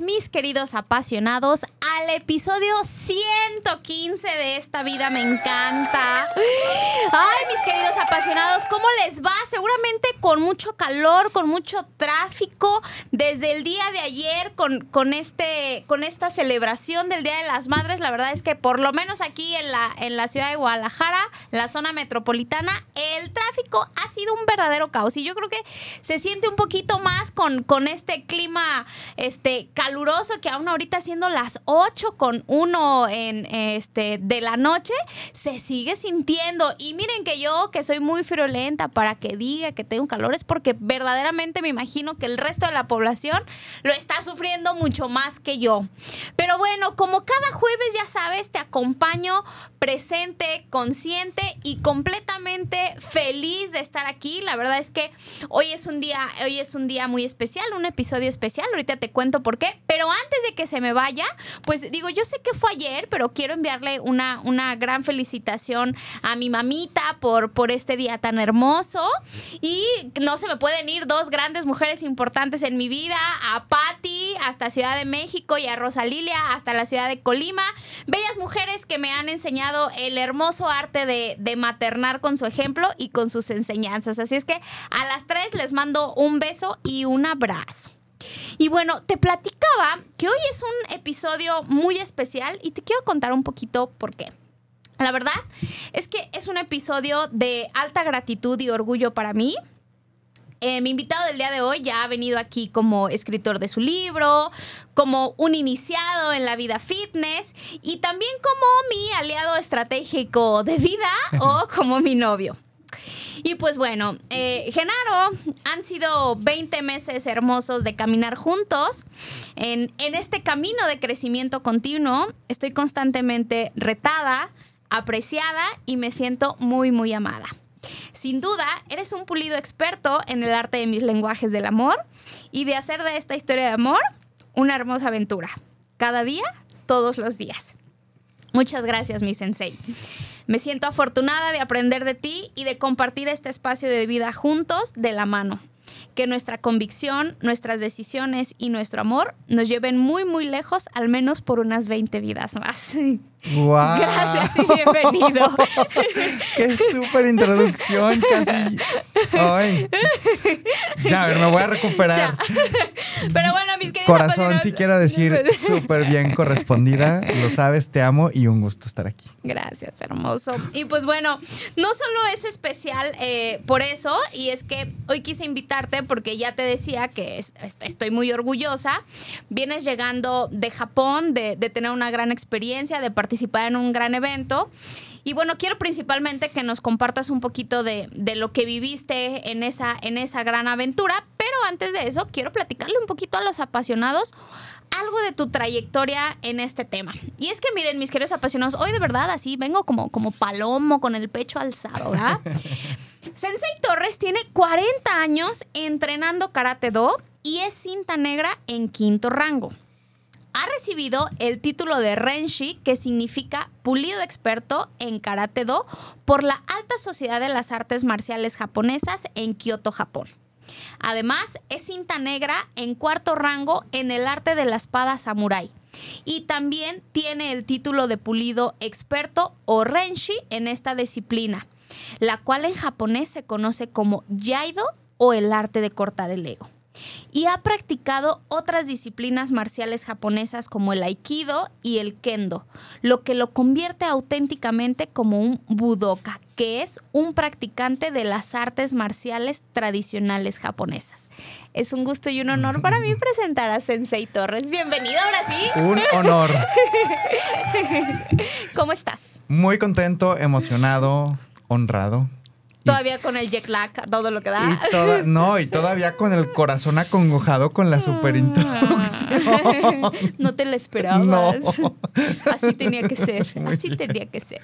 Mis queridos apasionados al episodio 115 de Esta vida me encanta. Ay, mis queridos apasionados, ¿cómo les va? Seguramente con mucho calor, con mucho tráfico, desde el día de ayer con, con, este, con esta celebración del Día de las Madres. La verdad es que por lo menos aquí en la, en la ciudad de Guadalajara, la zona metropolitana, el tráfico ha sido un verdadero caos. Y yo creo que se siente un poquito más con, con este clima este, caluroso que aún ahorita siendo las 8 con 1 en, este, de la noche, se sigue sintiendo. Y miren que yo, que soy muy friolenta para que diga que tengo calor, es porque verdaderamente me imagino que el resto de la población lo está sufriendo mucho más que yo. Pero bueno, como cada jueves ya sabes, te acompaño presente, consciente y completamente feliz de estar aquí. La verdad es que hoy es un día, hoy es un día muy especial, un episodio especial. Ahorita te cuento por qué. Pero antes de que se me vaya, pues digo, yo sé que fue ayer, pero quiero enviarle una, una gran felicitación a mi mamita por, por este día tan hermoso. Y no se me pueden ir dos grandes mujeres importantes en mi vida, a Patti hasta Ciudad de México y a Rosalilia hasta la ciudad de Colima. Bellas mujeres que me han enseñado el hermoso arte de, de maternar con su ejemplo y con sus enseñanzas. Así es que a las tres les mando un beso y un abrazo. Y bueno, te platicaba que hoy es un episodio muy especial y te quiero contar un poquito por qué. La verdad es que es un episodio de alta gratitud y orgullo para mí. Eh, mi invitado del día de hoy ya ha venido aquí como escritor de su libro, como un iniciado en la vida fitness y también como mi aliado estratégico de vida o como mi novio. Y pues bueno, eh, Genaro, han sido 20 meses hermosos de caminar juntos. En, en este camino de crecimiento continuo, estoy constantemente retada, apreciada y me siento muy, muy amada. Sin duda, eres un pulido experto en el arte de mis lenguajes del amor y de hacer de esta historia de amor una hermosa aventura. Cada día, todos los días. Muchas gracias, mi sensei. Me siento afortunada de aprender de ti y de compartir este espacio de vida juntos de la mano. Que nuestra convicción, nuestras decisiones y nuestro amor nos lleven muy, muy lejos, al menos por unas 20 vidas más. Wow. Gracias y bienvenido. Qué súper introducción, casi. Ay. Ya, a ver, me voy a recuperar. Pero bueno, mis queridos Corazón, apasionados- sí quiero decir súper bien correspondida. Lo sabes, te amo y un gusto estar aquí. Gracias, hermoso. Y pues bueno, no solo es especial eh, por eso, y es que hoy quise invitarte porque ya te decía que es- est- estoy muy orgullosa. Vienes llegando de Japón, de, de tener una gran experiencia, de participar en un gran evento. Y bueno, quiero principalmente que nos compartas un poquito de, de lo que viviste en esa, en esa gran aventura, pero antes de eso, quiero platicarle un poquito a los apasionados algo de tu trayectoria en este tema. Y es que miren, mis queridos apasionados, hoy de verdad así vengo como, como palomo con el pecho alzado, ¿verdad? Sensei Torres tiene 40 años entrenando Karate Do y es cinta negra en quinto rango. Ha recibido el título de Renshi, que significa pulido experto en Karate Do, por la Alta Sociedad de las Artes Marciales Japonesas en Kioto, Japón. Además, es cinta negra en cuarto rango en el arte de la espada samurai. Y también tiene el título de pulido experto o Renshi en esta disciplina, la cual en japonés se conoce como Yaido o el arte de cortar el ego. Y ha practicado otras disciplinas marciales japonesas como el aikido y el kendo, lo que lo convierte auténticamente como un budoka, que es un practicante de las artes marciales tradicionales japonesas. Es un gusto y un honor para mí presentar a Sensei Torres. Bienvenido ahora sí. Un honor. ¿Cómo estás? Muy contento, emocionado, honrado. Todavía con el jet lag, todo lo que da. Y toda- no, y todavía con el corazón acongojado con la super introducción. no te la esperabas. No. Así tenía que ser. Muy Así bien. tenía que ser.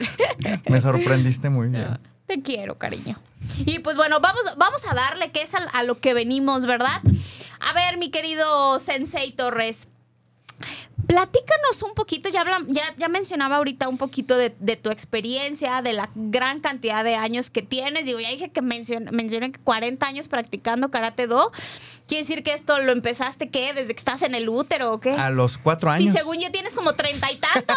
Me sorprendiste muy bien. Te quiero, cariño. Y pues bueno, vamos, vamos a darle que es a, a lo que venimos, ¿verdad? A ver, mi querido Sensei Torres. Platícanos un poquito, ya, hablam- ya, ya mencionaba ahorita un poquito de, de tu experiencia, de la gran cantidad de años que tienes. Digo, ya dije que mencion- mencioné que 40 años practicando Karate Do. ¿Quiere decir que esto lo empezaste, qué? ¿Desde que estás en el útero o qué? A los cuatro Sí, años. según yo tienes como treinta y tantos.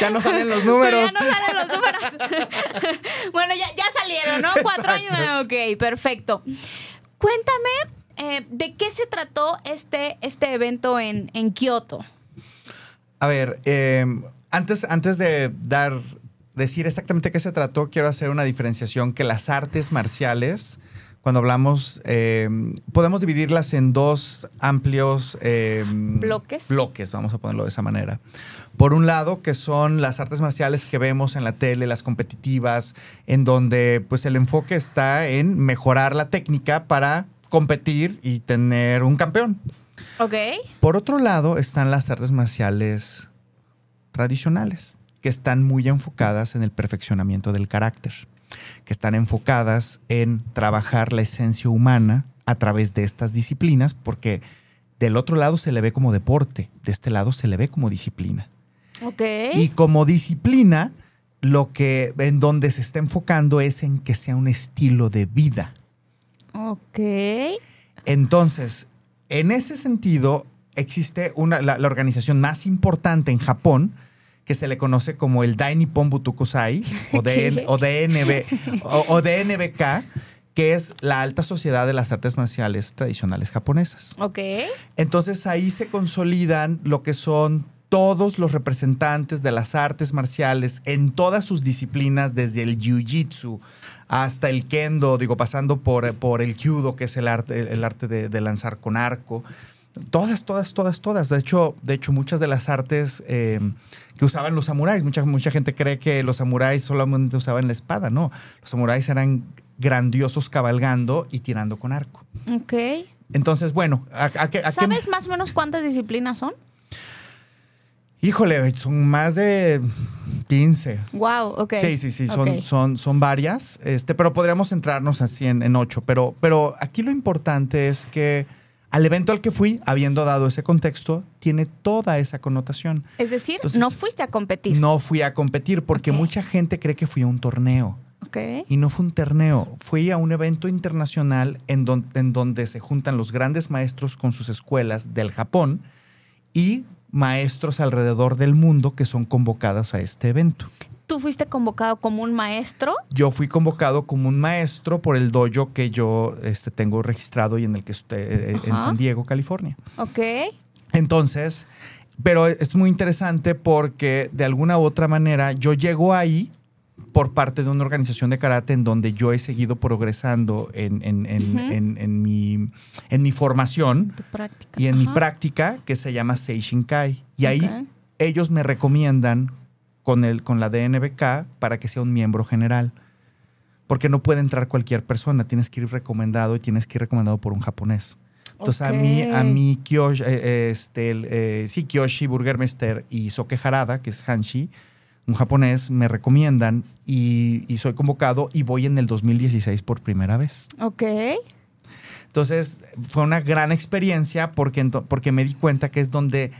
Ya no salen los Pero números. ya no salen los números. bueno, ya, ya salieron, ¿no? Cuatro años. Ok, perfecto. Cuéntame, eh, ¿de qué se trató este, este evento en, en Kioto? A ver, eh, antes, antes de dar, decir exactamente qué se trató, quiero hacer una diferenciación que las artes marciales, cuando hablamos, eh, podemos dividirlas en dos amplios eh, ¿Bloques? Bloques, vamos a ponerlo de esa manera. Por un lado, que son las artes marciales que vemos en la tele, las competitivas, en donde pues el enfoque está en mejorar la técnica para competir y tener un campeón. Ok. Por otro lado están las artes marciales tradicionales, que están muy enfocadas en el perfeccionamiento del carácter, que están enfocadas en trabajar la esencia humana a través de estas disciplinas, porque del otro lado se le ve como deporte, de este lado se le ve como disciplina. Ok. Y como disciplina, lo que en donde se está enfocando es en que sea un estilo de vida. Ok. Entonces, en ese sentido, existe una, la, la organización más importante en Japón que se le conoce como el Dai Nippon Butokusai o, DN o, DNB, o, o DNBK, que es la alta sociedad de las artes marciales tradicionales japonesas. Ok. Entonces ahí se consolidan lo que son todos los representantes de las artes marciales en todas sus disciplinas, desde el jiu-jitsu hasta el kendo, digo, pasando por, por el kyudo, que es el arte, el arte de, de lanzar con arco. Todas, todas, todas, todas. De hecho, de hecho muchas de las artes eh, que usaban los samuráis, mucha, mucha gente cree que los samuráis solamente usaban la espada, no. Los samuráis eran grandiosos cabalgando y tirando con arco. Ok. Entonces, bueno, ¿a, a qué- a qué- ¿Sabes más o menos cuántas disciplinas son? Híjole, son más de 15. Wow, ok. Sí, sí, sí, son, son, son varias, este, pero podríamos centrarnos así en, en ocho. Pero, pero aquí lo importante es que al evento al que fui, habiendo dado ese contexto, tiene toda esa connotación. Es decir, Entonces, no fuiste a competir. No fui a competir porque mucha gente cree que fui a un torneo. Ok. Y no fue un torneo, fui a un evento internacional en, don- en donde se juntan los grandes maestros con sus escuelas del Japón y maestros alrededor del mundo que son convocados a este evento. ¿Tú fuiste convocado como un maestro? Yo fui convocado como un maestro por el dojo que yo este, tengo registrado y en el que estoy eh, en Ajá. San Diego, California. Ok. Entonces, pero es muy interesante porque de alguna u otra manera yo llego ahí por parte de una organización de karate en donde yo he seguido progresando en, en- en- Ujú. en- en mi, en mi formación práctica. y en mi práctica que se llama Seishinkai. Y ahí Ok. ellos me recomiendan con, el, con la DNBK para que sea un miembro general. Porque no puede entrar cualquier persona, tienes que ir recomendado y tienes que ir recomendado por un japonés. Entonces a mí, a mí Kyoshi, eh, eh, este, eh, sí, Kyoshi Burgermeister y Soke Harada, que es Hanshi, un japonés, me recomiendan y, y soy convocado y voy en el 2016 por primera vez. Ok. Entonces fue una gran experiencia porque, porque me di cuenta que es donde,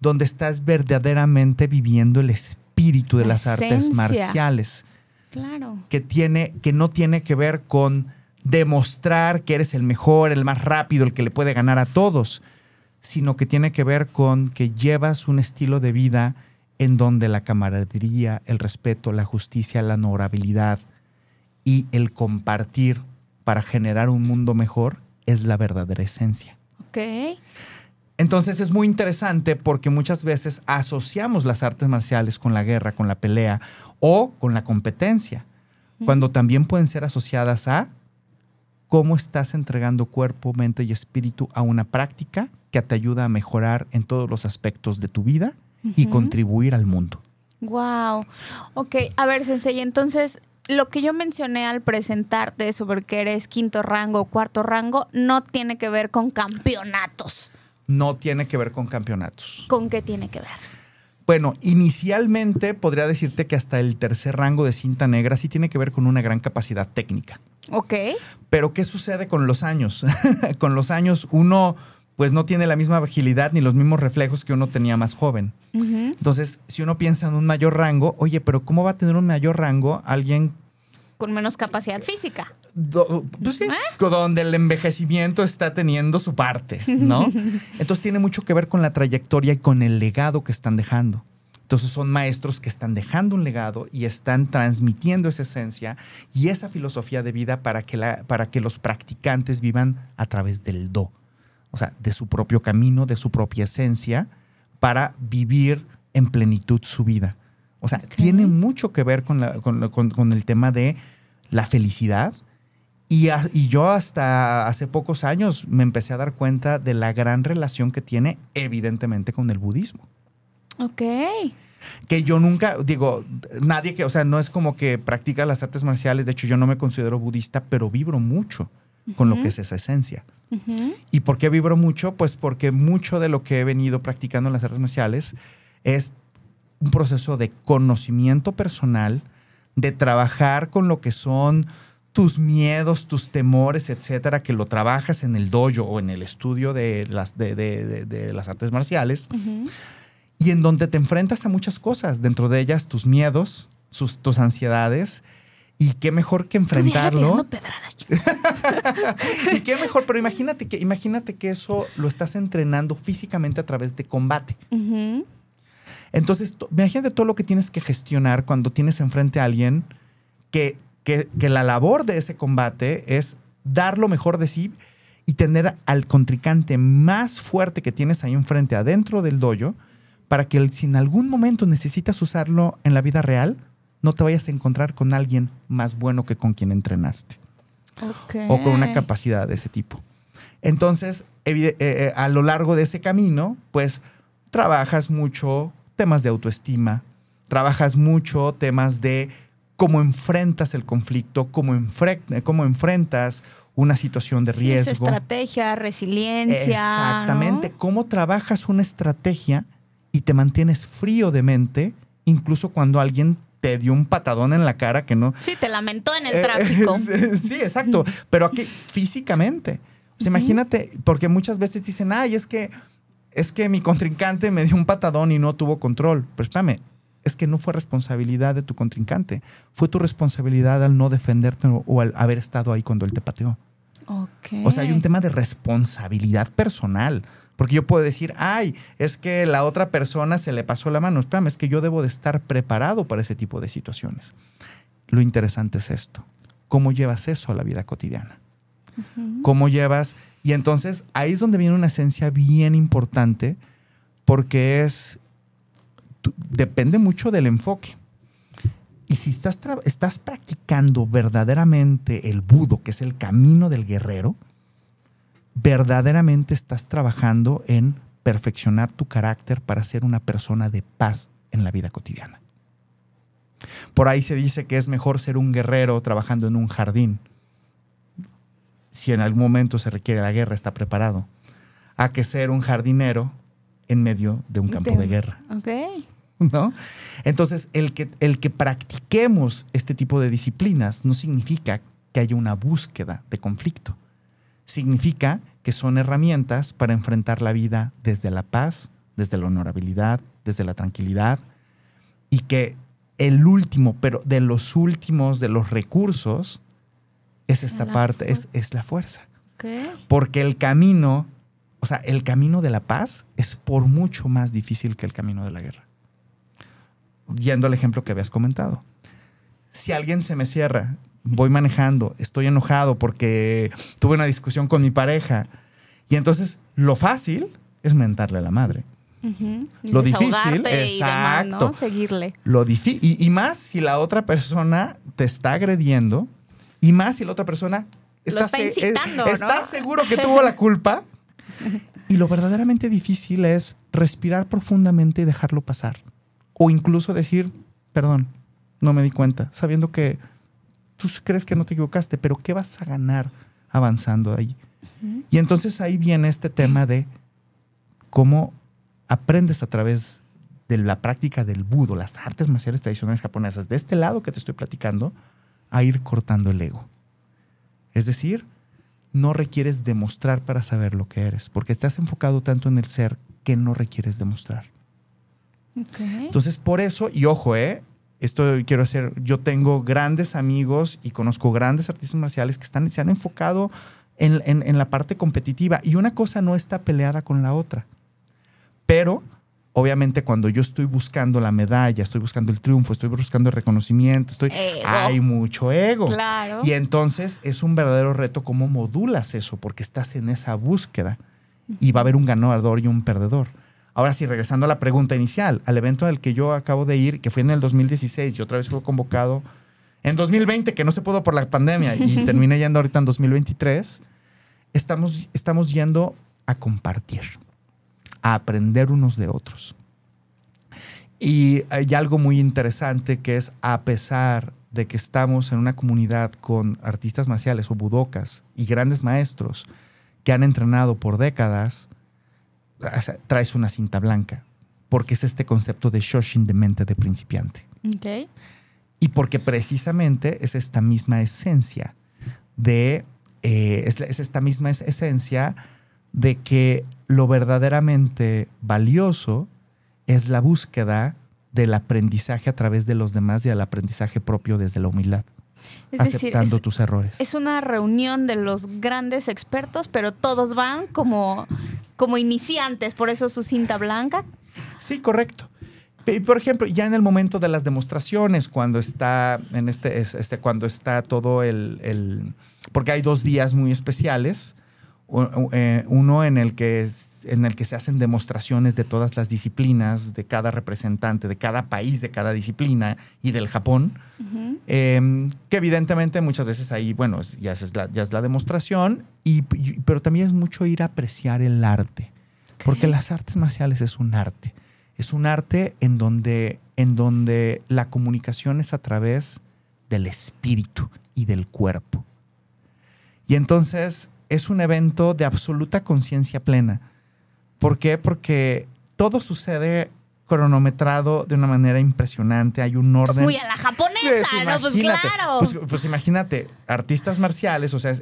donde estás verdaderamente viviendo el espíritu de La las artes marciales Claro. que, tiene, que no tiene que ver con demostrar que eres el mejor, el más rápido, el que le puede ganar a todos, sino que tiene que ver con que llevas un estilo de vida en donde la camaradería, el respeto, la justicia, la honorabilidad y el compartir para generar un mundo mejor es la verdadera esencia. Ok. Entonces es muy interesante porque muchas veces asociamos las artes marciales con la guerra, con la pelea o con la competencia, cuando también pueden ser asociadas a cómo estás entregando cuerpo, mente y espíritu a una práctica que te ayuda a mejorar en todos los aspectos de tu vida y contribuir al mundo. Wow. Ok, a ver, Sensei, entonces lo que yo mencioné al presentarte sobre que eres quinto rango o cuarto rango no tiene que ver con campeonatos. No tiene que ver con campeonatos. ¿Con qué tiene que ver? Bueno, inicialmente podría decirte que hasta el tercer rango de cinta negra sí tiene que ver con una gran capacidad técnica. Ok. Pero ¿qué sucede con los años? con los años uno pues no tiene la misma agilidad ni los mismos reflejos que uno tenía más joven. Entonces, si uno piensa en un mayor rango, oye, pero ¿cómo va a tener un mayor rango alguien Con menos capacidad física. do- pues sí, ¿Eh? donde el envejecimiento está teniendo su parte, ¿no? Entonces tiene mucho que ver con la trayectoria y con el legado que están dejando. Entonces son maestros que están dejando un legado y están transmitiendo esa esencia y esa filosofía de vida para que, la, para que los practicantes vivan a través del do, o sea, de su propio camino, de su propia esencia, para vivir en plenitud su vida. O sea, tiene mucho que ver con, la- con con- con el tema de la felicidad. Y, a- y yo hasta hace pocos años me empecé a dar cuenta de la gran relación que tiene evidentemente con el budismo. Ok. Que yo nunca, digo, nadie que, o sea, no es como que practica las artes marciales, de hecho yo no me considero budista, pero vibro mucho con lo que es esa esencia. ¿Y por qué vibro mucho? Pues porque mucho de lo que he venido practicando en las artes marciales es un proceso de conocimiento personal, de trabajar con lo que son tus miedos, tus temores, etcétera, que lo trabajas en el dojo o en el estudio de las, de, de- de- de las artes marciales y en donde te enfrentas a muchas cosas, dentro de ellas tus miedos, sus, tus ansiedades. Y qué mejor que enfrentarlo. Y qué mejor, pero imagínate que, imagínate que eso lo estás entrenando físicamente a través de combate. Entonces, to- imagínate todo lo que tienes que gestionar cuando tienes enfrente a alguien que, que, que la labor de ese combate es dar lo mejor de sí y tener al contrincante más fuerte que tienes ahí enfrente, adentro del dojo, para que si en algún momento necesitas usarlo en la vida real, no te vayas a encontrar con alguien más bueno que con quien entrenaste O con una capacidad de ese tipo. Entonces, eh, eh, a lo largo de ese camino, pues trabajas mucho temas de autoestima, trabajas mucho temas de cómo enfrentas el conflicto, cómo, enfre- cómo enfrentas una situación de es riesgo. estrategia, resiliencia. Exactamente, ¿no? cómo trabajas una estrategia y te mantienes frío de mente, incluso cuando alguien te dio un patadón en la cara que no, Sí, te lamentó en el eh, tráfico. sí, exacto. Pero aquí físicamente. O sea, imagínate, porque muchas veces dicen, ay, es que, es que mi contrincante me dio un patadón y no tuvo control. Pero espérame, es que no fue responsabilidad de tu contrincante. Fue tu responsabilidad al no defenderte o, al haber estado ahí cuando él te pateó. Ok. O sea, hay un tema de responsabilidad personal. Porque yo puedo decir, ay, es que la otra persona se le pasó la mano. Espérame, es que yo debo de estar preparado para ese tipo de situaciones. Lo interesante es esto. ¿Cómo llevas eso a la vida cotidiana? ¿Cómo llevas? Y entonces ahí es donde viene una esencia bien importante porque es, tú- depende mucho del enfoque. Y si estás, estás practicando verdaderamente el budo, que es el camino del guerrero, verdaderamente estás trabajando en perfeccionar tu carácter para ser una persona de paz en la vida cotidiana. Por ahí se dice que es mejor ser un guerrero trabajando en un jardín. Si en algún momento se requiere la guerra, está preparado. A que ser un jardinero en medio de un campo De- guerra. Entonces, el que, el que practiquemos este tipo de disciplinas no significa que haya una búsqueda de conflicto. Significa que son herramientas para enfrentar la vida desde la paz, desde la honorabilidad, desde la tranquilidad, y que el último, pero de los últimos de los recursos, es esta La parte, es, es la fuerza. Ok. Porque el camino, o sea, el camino de la paz es por mucho más difícil que el camino de la guerra. Yendo al ejemplo que habías comentado. Si alguien se me cierra, voy manejando, estoy enojado porque tuve una discusión con mi pareja, y entonces lo fácil es mentarle a la madre. Lo difícil, desahogarte y demás, ¿no? exacto. Seguirle. Lo y, y más si la otra persona te está agrediendo, y más si la otra persona está se- incitando, es- ¿no? está seguro que tuvo la culpa. Y lo verdaderamente difícil es respirar profundamente y dejarlo pasar. O incluso decir, perdón, no me di cuenta, sabiendo que tú crees que no te equivocaste, pero ¿qué vas a ganar avanzando ahí? Y entonces ahí viene este tema de cómo aprendes a través de la práctica del budo, las artes marciales tradicionales japonesas, de este lado que te estoy platicando, a ir cortando el ego. Es decir, no requieres demostrar para saber lo que eres, porque estás enfocado tanto en el ser que no requieres demostrar. Entonces, por eso, y ojo, ¿eh? Esto quiero hacer, yo tengo grandes amigos y conozco grandes artistas marciales que están, se han enfocado en, en la parte competitiva y una cosa no está peleada con la otra. Pero obviamente cuando yo estoy buscando la medalla, estoy buscando el triunfo, estoy buscando el reconocimiento, estoy hay mucho ego. Claro. Y entonces es un verdadero reto cómo modulas eso, porque estás en esa búsqueda y va a haber un ganador y un perdedor. Ahora sí, regresando a la pregunta inicial, al evento al que yo acabo de ir, que fue en el 2016 y otra vez fue convocado en 2020, que no se pudo por la pandemia y terminé yendo ahorita en 2023, estamos, estamos yendo a compartir a aprender unos de otros. Y hay algo muy interesante que es, a pesar de que estamos en una comunidad con artistas marciales o budokas y grandes maestros que han entrenado por décadas, traes una cinta blanca, porque es este concepto de Shoshin de mente de principiante. Y porque precisamente es esta misma esencia de, eh, es, es, esta misma esencia de que lo verdaderamente valioso es la búsqueda del aprendizaje a través de los demás y del aprendizaje propio desde la humildad. Aceptando tus errores. Es una reunión de los grandes expertos, pero todos van como, como iniciantes, por eso su cinta blanca. Sí, correcto. Por ejemplo, ya en el momento de las demostraciones, cuando está en este, este cuando está todo el, el porque hay dos días muy especiales uno en el, que en el que se hacen demostraciones de todas las disciplinas, de cada representante, de cada país, de cada disciplina y del Japón, em, que evidentemente muchas veces ahí, bueno, ya es la, ya es la demostración, y, pero también es mucho ir a apreciar el arte, porque las artes marciales es un arte, es un arte en donde, en donde la comunicación es a través del espíritu y del cuerpo. Y entonces es un evento de absoluta conciencia plena. ¿Por qué? Porque todo sucede cronometrado de una manera impresionante. Hay un pues orden. muy a la japonesa, pues ¿no? Pues claro. Pues, pues, imagínate, artistas marciales, o sea,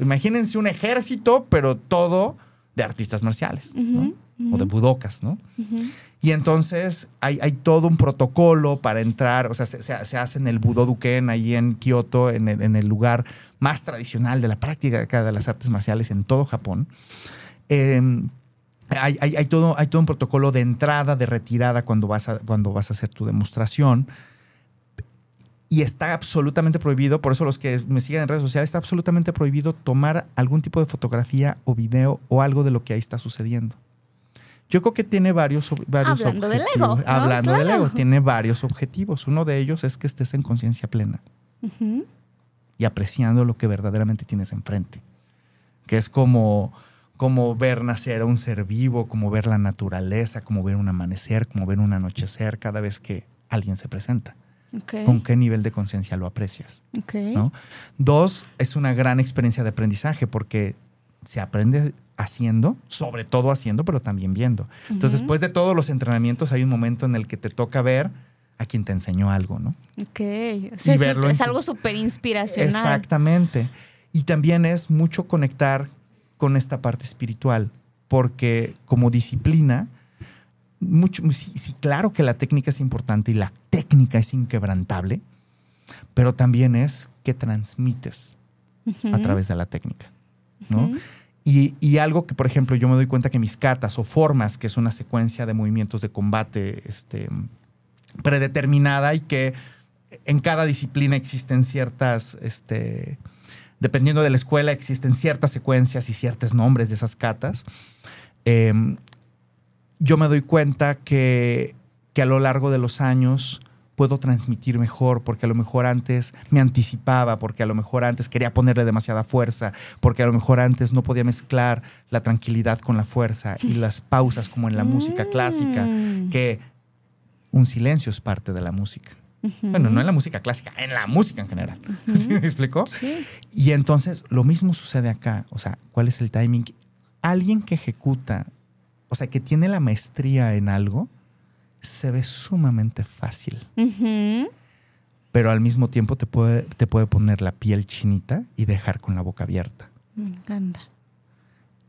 imagínense un ejército, pero todo de artistas marciales, ¿no? O de budocas, ¿no? Y entonces hay, hay, todo un protocolo para entrar, o sea, se, se, hace en el Budoduken, ahí en Kioto, en en el lugar más tradicional de la práctica de las artes marciales en todo Japón. Em, hay, todo, hay todo un protocolo de entrada, de retirada cuando vas a, cuando vas a hacer tu demostración. Y está absolutamente prohibido, por eso los que me siguen en redes sociales, está absolutamente prohibido tomar algún tipo de fotografía o video o algo de lo que ahí está sucediendo. Yo creo que tiene varios, varios Hablando del ego. Hablando del ego, tiene varios objetivos. Uno de ellos es que estés en conciencia plena y apreciando lo que verdaderamente tienes enfrente. Que es como, como ver nacer a un ser vivo, como ver la naturaleza, como ver un amanecer, como ver un anochecer cada vez que alguien se presenta. ¿Con qué nivel de conciencia lo aprecias? Dos, es una gran experiencia de aprendizaje porque se aprende haciendo, sobre todo haciendo, pero también viendo. Entonces, después de todos los entrenamientos, hay un momento en el que te toca ver a quien te enseñó algo, ¿no? Ok. es algo súper inspiracional. Exactamente. Y también es mucho conectar con esta parte espiritual, porque como disciplina, mucho, sí, claro que la técnica es importante y la técnica es inquebrantable, pero también es que transmites a través de la técnica, ¿no? y, y, algo que, por ejemplo, yo me doy cuenta que mis catas o formas, que es una secuencia de movimientos de combate, este, predeterminada y que en cada disciplina existen ciertas, este, dependiendo de la escuela, existen ciertas secuencias y ciertos nombres de esas catas. Em, yo me doy cuenta que, que a lo largo de los años puedo transmitir mejor, porque a lo mejor antes me anticipaba, porque a lo mejor antes quería ponerle demasiada fuerza, porque a lo mejor antes no podía mezclar la tranquilidad con la fuerza y las pausas como en la música clásica, mm. que un silencio es parte de la música. Bueno, no en la música clásica, en la música en general. ¿Sí me explicó? Sí. Y entonces lo mismo sucede acá. O sea, ¿cuál es el timing? Alguien que ejecuta, o sea, que tiene la maestría en algo, se ve sumamente fácil, pero al mismo tiempo te puede, te puede poner la piel chinita y dejar con la boca abierta. Me encanta.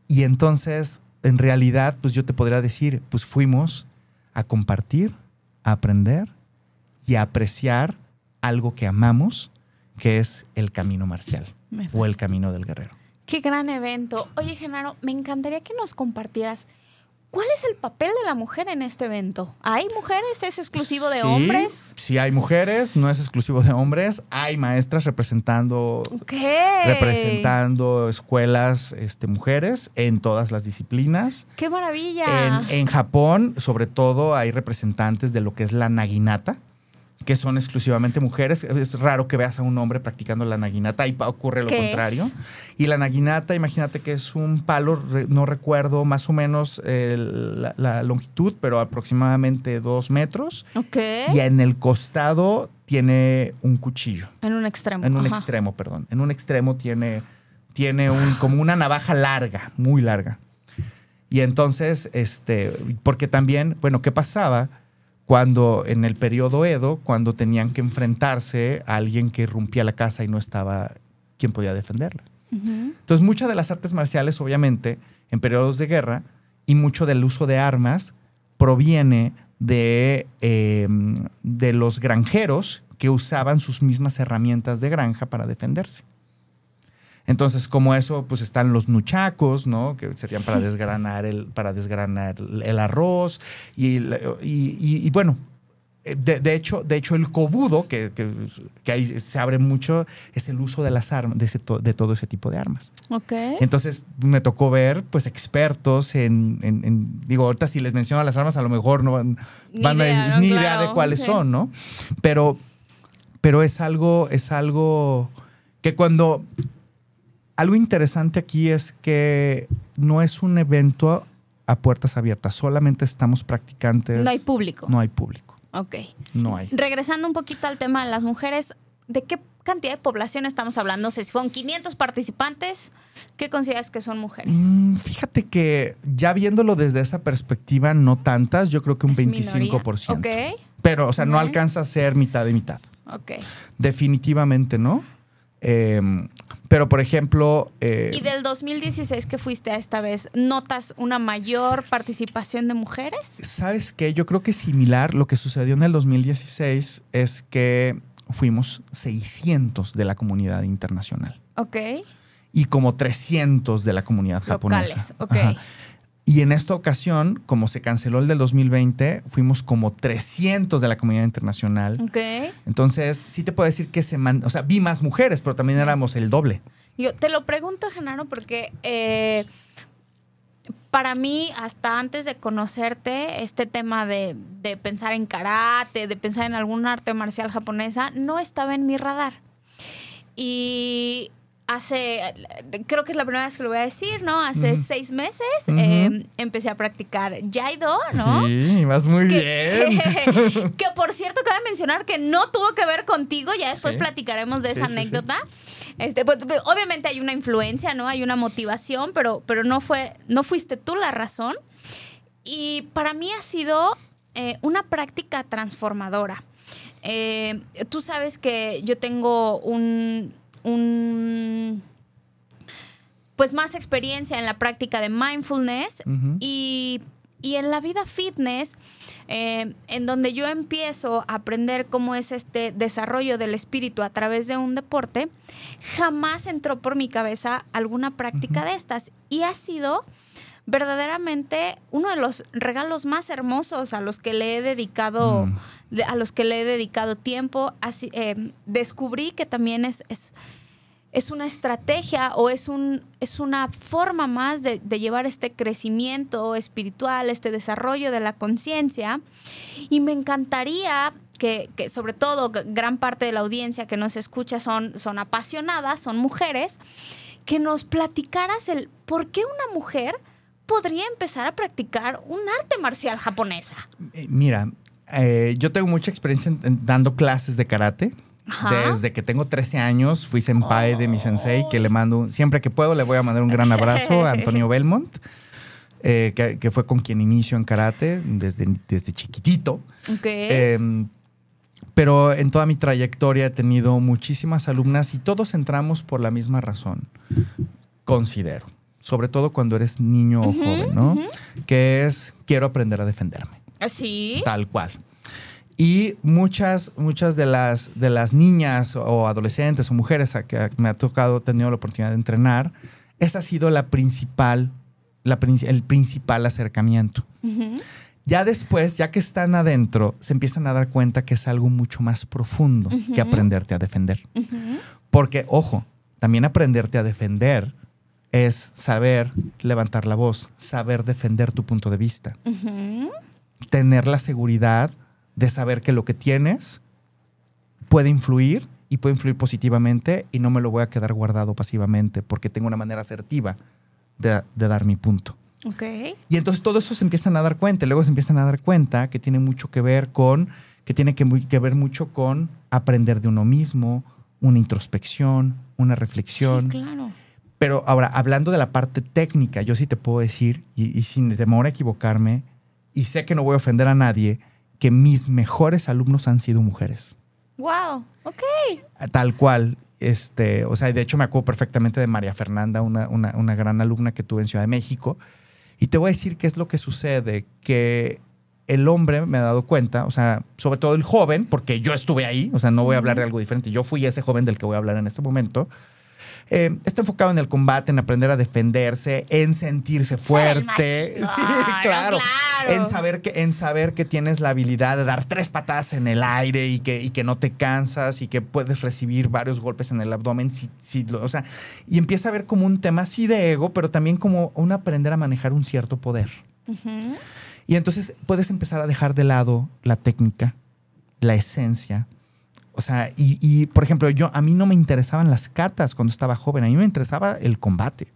Y entonces, en realidad, pues yo te podría decir, pues fuimos a compartir, aprender y a apreciar algo que amamos, que es el camino marcial o el camino del guerrero. Qué gran evento. Oye, Genaro, me encantaría que nos compartieras cuál es el papel de la mujer en este evento. ¿Hay mujeres? ¿Es exclusivo de Sí, hombres? Sí, hay mujeres, no es exclusivo de hombres. Hay maestras representando, representando escuelas este, mujeres en todas las disciplinas. ¡Qué maravilla! En, en Japón, sobre todo, hay representantes de lo que es la naginata, que son exclusivamente mujeres. Es raro que veas a un hombre practicando la naginata, pa- ocurre lo ¿Qué contrario. es? Y la naginata, imagínate que es un palo, no recuerdo más o menos eh, la, la longitud, pero aproximadamente dos metros. ok. Y en el costado tiene un cuchillo. En un extremo. En un ajá. extremo, perdón. En un extremo tiene, tiene un, como una navaja larga, muy larga. Y entonces, este, porque también, bueno, ¿qué pasaba cuando en el periodo Edo, cuando tenían que enfrentarse a alguien que irrumpía la casa y no estaba quien podía defenderla? Entonces, muchas de las artes marciales, obviamente, en periodos de guerra y mucho del uso de armas proviene de, eh, de los granjeros que usaban sus mismas herramientas de granja para defenderse. Entonces, como eso, pues están los nuchacos, ¿no? Que serían para desgranar el, para desgranar el arroz. Y, y- y- y bueno, de, de hecho, de hecho, el cobudo, que, que- que ahí se abre mucho, es el uso de las armas, de, ese de todo ese tipo de armas. Ok. Entonces me tocó ver, pues, expertos en, en- en- digo, ahorita si les menciono las armas, a lo mejor no van, Ni van a idea, ¿no? ni idea de cuáles sí. son, ¿no? Pero, pero es algo, es algo que cuando algo interesante aquí es que no es un evento a puertas abiertas, solamente estamos practicantes. No hay público. No hay público, Ok. no hay. Regresando un poquito al tema de las mujeres, ¿de qué cantidad de población estamos hablando? No sé si fueron 500 participantes, ¿qué consideras que son mujeres? Mm, fíjate que ya viéndolo desde esa perspectiva, no tantas, yo creo que un ¿Es minoría? 25%. Ok, Pero, o sea, no alcanza a ser mitad de mitad. ok. Definitivamente no. Eh, pero, por ejemplo, eh, ¿Y del 2016 que fuiste a esta vez, notas una mayor participación de mujeres? ¿sabes qué? Yo creo que similar lo que sucedió en el 2016 es que fuimos 600 de la comunidad internacional Ok. y como 300 de la comunidad japonesa. Locales, ok. Ajá. Y en esta ocasión, como se canceló el del 2020, fuimos como 300 de la comunidad internacional. Ok. Entonces, sí te puedo decir que se man- o sea, vi más mujeres, pero también éramos el doble. Yo te lo pregunto, Genaro, porque eh, para mí, hasta antes de conocerte, este tema de, de pensar en karate, de pensar en algún arte marcial japonesa, no estaba en mi radar. Y hace, creo que es la primera vez que lo voy a decir, ¿no? Hace seis meses eh, empecé a practicar Jaido, ¿no? Sí, vas muy Que, bien. que- que, por cierto, cabe mencionar que no tuvo que ver contigo, ya después Sí. platicaremos de Sí, esa sí, anécdota. Este, pues, pues, obviamente hay una influencia, ¿no? Hay una motivación, pero, pero no fue, no fuiste tú la razón. Y para mí ha sido eh, una práctica transformadora. Eh, tú sabes que yo tengo un, un pues más experiencia en la práctica de mindfulness y, y en la vida fitness, eh, en donde yo empiezo a aprender cómo es este desarrollo del espíritu a través de un deporte, jamás entró por mi cabeza alguna práctica de estas. Y ha sido verdaderamente uno de los regalos más hermosos a los que le he dedicado, Mm. A los que le he dedicado tiempo. Así, eh, descubrí que también es, es, es una estrategia o es, un, es una forma más de, de llevar este crecimiento espiritual, este desarrollo de la conciencia. Y me encantaría que, que sobre todo gran parte de la audiencia que nos escucha son, son apasionadas, son mujeres, que nos platicaras el por qué una mujer podría empezar a practicar un arte marcial japonesa. Eh, Mira, eh, yo tengo mucha experiencia en- en dando clases de karate. Ajá. Desde que tengo 13 años fui senpai de mi sensei, que le mando, siempre que puedo le voy a mandar un gran abrazo a Antonio Belmont. eh, que, que fue con quien inicio en karate desde, desde chiquitito. Em, pero en toda mi trayectoria he tenido muchísimas alumnas y todos entramos por la misma razón, considero. Sobre todo cuando eres niño o joven, ¿no? Que es, quiero aprender a defenderme. ¿Así? Tal cual. Y muchas, muchas de las, de las niñas o adolescentes o mujeres a que me ha tocado, he tenido la oportunidad de entrenar, esa ha sido la principal, la, el principal acercamiento. Ya después, ya que están adentro, se empiezan a dar cuenta que es algo mucho más profundo que aprenderte a defender. Porque, ojo, también aprenderte a defender es saber levantar la voz, saber defender tu punto de vista tener la seguridad de saber que lo que tienes puede influir y puede influir positivamente y no me lo voy a quedar guardado pasivamente porque tengo una manera asertiva de, de dar mi punto. Ok. Y entonces todo eso se empiezan a dar cuenta, y luego se empiezan a dar cuenta que tiene mucho que ver con, que tiene que ver mucho con aprender de uno mismo, una introspección, una reflexión. Sí, claro. Pero ahora, hablando de la parte técnica, yo sí te puedo decir, y, y sin temor a equivocarme, y sé que no voy a ofender a nadie, que mis mejores alumnos han sido mujeres. Wow. Ok. Tal cual. Este, o sea, de hecho me acuerdo perfectamente de María Fernanda, una, una- una gran alumna que tuve en Ciudad de México. Y te voy a decir qué es lo que sucede, que el hombre me ha dado cuenta, o sea, sobre todo el joven, porque yo estuve ahí, o sea, no voy a hablar de algo diferente, yo fui ese joven del que voy a hablar en este momento. Eh, está enfocado en el combate, en aprender a defenderse, en sentirse fuerte. Sí, claro. claro. En saber que, en saber que tienes la habilidad de dar tres patadas en el aire y que, y que no te cansas y que puedes recibir varios golpes en el abdomen. Si, si lo- o sea, y empieza a ver como un tema así de ego, pero también como un aprender a manejar un cierto poder. Y entonces puedes empezar a dejar de lado la técnica, la esencia. O sea, y, y, por ejemplo, yo a mí no me interesaban las cartas cuando estaba joven, a mí me interesaba el combate.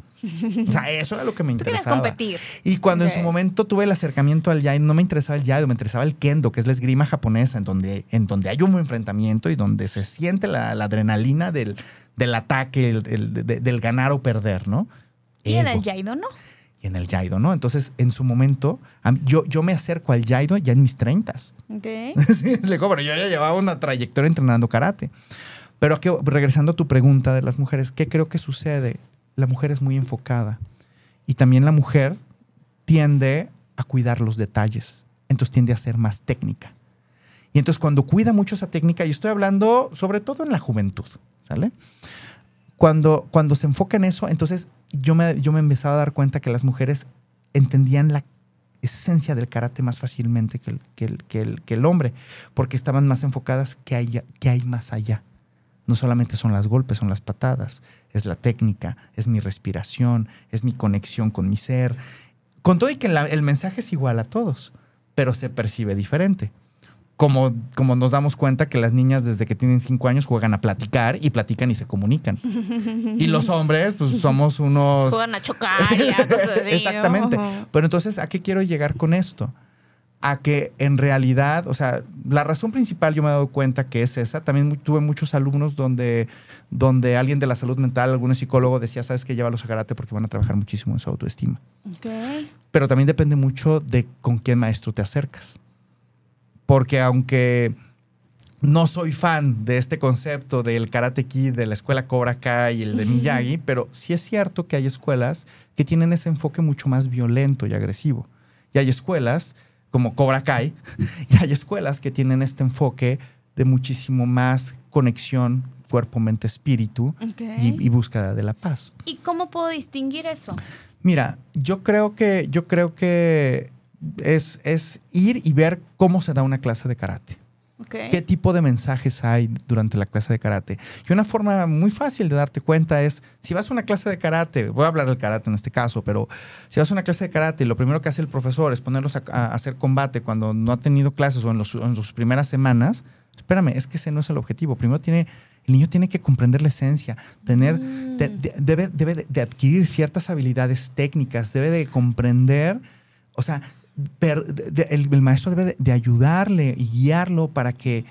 O sea, eso era lo que me interesaba. competir. Y cuando en su momento tuve el acercamiento al Yaido, no me interesaba el Yaido, me interesaba el Kendo, que es la esgrima japonesa, en donde, en donde hay un enfrentamiento y donde se siente la, la adrenalina del, del ataque, el- el- de- del ganar o perder, ¿no? Y en el Jaido no. Y en el Yaido, ¿no? Entonces, en su momento, mí- yo, yo me acerco al Yaido ya en mis 30. Ok. sí, le digo, pero yo ya llevaba una trayectoria entrenando karate. Pero aquí, regresando a tu pregunta de las mujeres, ¿qué creo que sucede? La mujer es muy enfocada y también la mujer tiende a cuidar los detalles, entonces tiende a ser más técnica. Y entonces cuando cuida mucho esa técnica, y estoy hablando sobre todo en la juventud, ¿sale? Cuando, cuando se enfoca en eso, entonces yo me, yo me empezaba a dar cuenta que las mujeres entendían la esencia del karate más fácilmente que el, que el, que el, que el hombre, porque estaban más enfocadas que hay, que hay más allá. No solamente son las golpes, son las patadas, es la técnica, es mi respiración, es mi conexión con mi ser. Con todo y que la- el mensaje es igual a todos, pero se percibe diferente. Como, como nos damos cuenta que las niñas desde que tienen cinco años juegan a platicar y platican y se comunican. Y los hombres, pues somos unos... Juegan a chocar y a cosas así. Exactamente. Pero entonces, ¿a qué quiero llegar con esto? A que en realidad, o sea, la razón principal yo me he dado cuenta que es esa. También tuve muchos alumnos donde, donde alguien de la salud mental, algún psicólogo decía, sabes que llévalos a karate porque van a trabajar muchísimo en su autoestima. Ok. Pero también depende mucho de con qué maestro te acercas. Porque aunque no soy fan de este concepto del Karate Kid, de la escuela Cobra Kai y el de Miyagi, pero sí es cierto que hay escuelas que tienen ese enfoque mucho más violento y agresivo. Y hay escuelas como Cobra Kai, y hay escuelas que tienen este enfoque de muchísimo más conexión cuerpo, mente, espíritu y, y búsqueda de la paz. ¿Y cómo puedo distinguir eso? Mira, yo creo que, yo creo que es, es ir y ver cómo se da una clase de karate. ¿Qué tipo de mensajes hay durante la clase de karate? Y una forma muy fácil de darte cuenta es, si vas a una clase de karate, voy a hablar del karate en este caso, pero si vas a una clase de karate y lo primero que hace el profesor es ponerlos a, a hacer combate cuando no ha tenido clases o en, los- en sus primeras semanas, espérame, es que ese no es el objetivo. Primero tiene, el niño tiene que comprender la esencia, tener, Mm. de- de- debe, debe de, de adquirir ciertas habilidades técnicas, debe de comprender, o sea, per- de- de- el, el maestro debe de, de ayudarle y guiarlo para que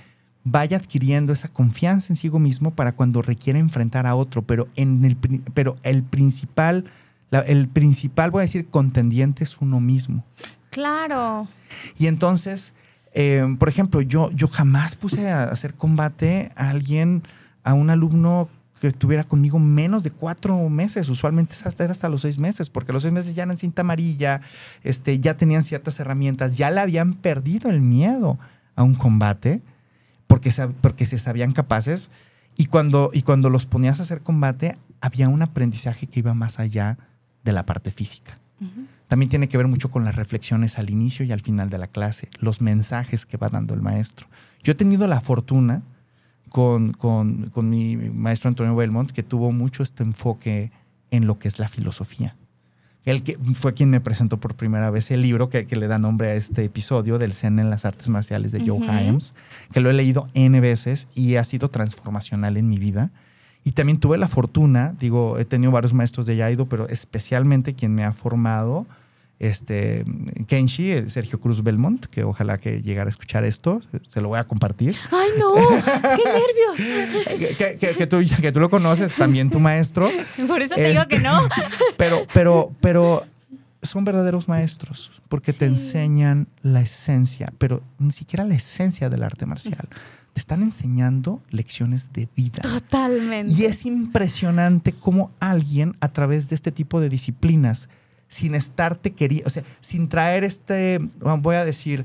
vaya adquiriendo esa confianza en sí mismo para cuando requiere enfrentar a otro, pero, en el, pero el principal, La- el principal, voy a decir, contendiente es uno mismo. Claro. Y entonces, eh, por ejemplo, yo, yo jamás puse a hacer combate a alguien, a un alumno que estuviera conmigo menos de cuatro meses. Usualmente hasta, era hasta los seis meses, porque los seis meses ya eran cinta amarilla, este, ya tenían ciertas herramientas, ya le habían perdido el miedo a un combate, porque, porque se sabían capaces. Y cuando, y cuando los ponías a hacer combate, había un aprendizaje que iba más allá de la parte física. También tiene que ver mucho con las reflexiones al inicio y al final de la clase, los mensajes que va dando el maestro. Yo he tenido la fortuna con, con- con mi maestro Antonio Belmont, que tuvo mucho este enfoque en lo que es la filosofía. Él que fue quien me presentó por primera vez el libro que, que le da nombre a este episodio del Zen en las artes marciales de Joe Ujú. Hyams, que lo he leído N veces y ha sido transformacional en mi vida. Y también tuve la fortuna, digo, he tenido varios maestros de Yaido, pero especialmente quien me ha formado, este, Kenshi, el Sergio Cruz Belmont, que ojalá que llegara a escuchar esto, se lo voy a compartir. ¡Ay, no! ¡Qué nervios! que, que- que- que tú, que tú lo conoces, también tu maestro, Por eso te digo Este- que no. pero, pero, pero son verdaderos maestros, porque te enseñan la esencia, pero ni siquiera la esencia del arte marcial. Te están enseñando lecciones de vida. Totalmente. Y es impresionante cómo alguien a través de este tipo de disciplinas, sin estarte queriendo, o sea, sin traer este, voy a decir,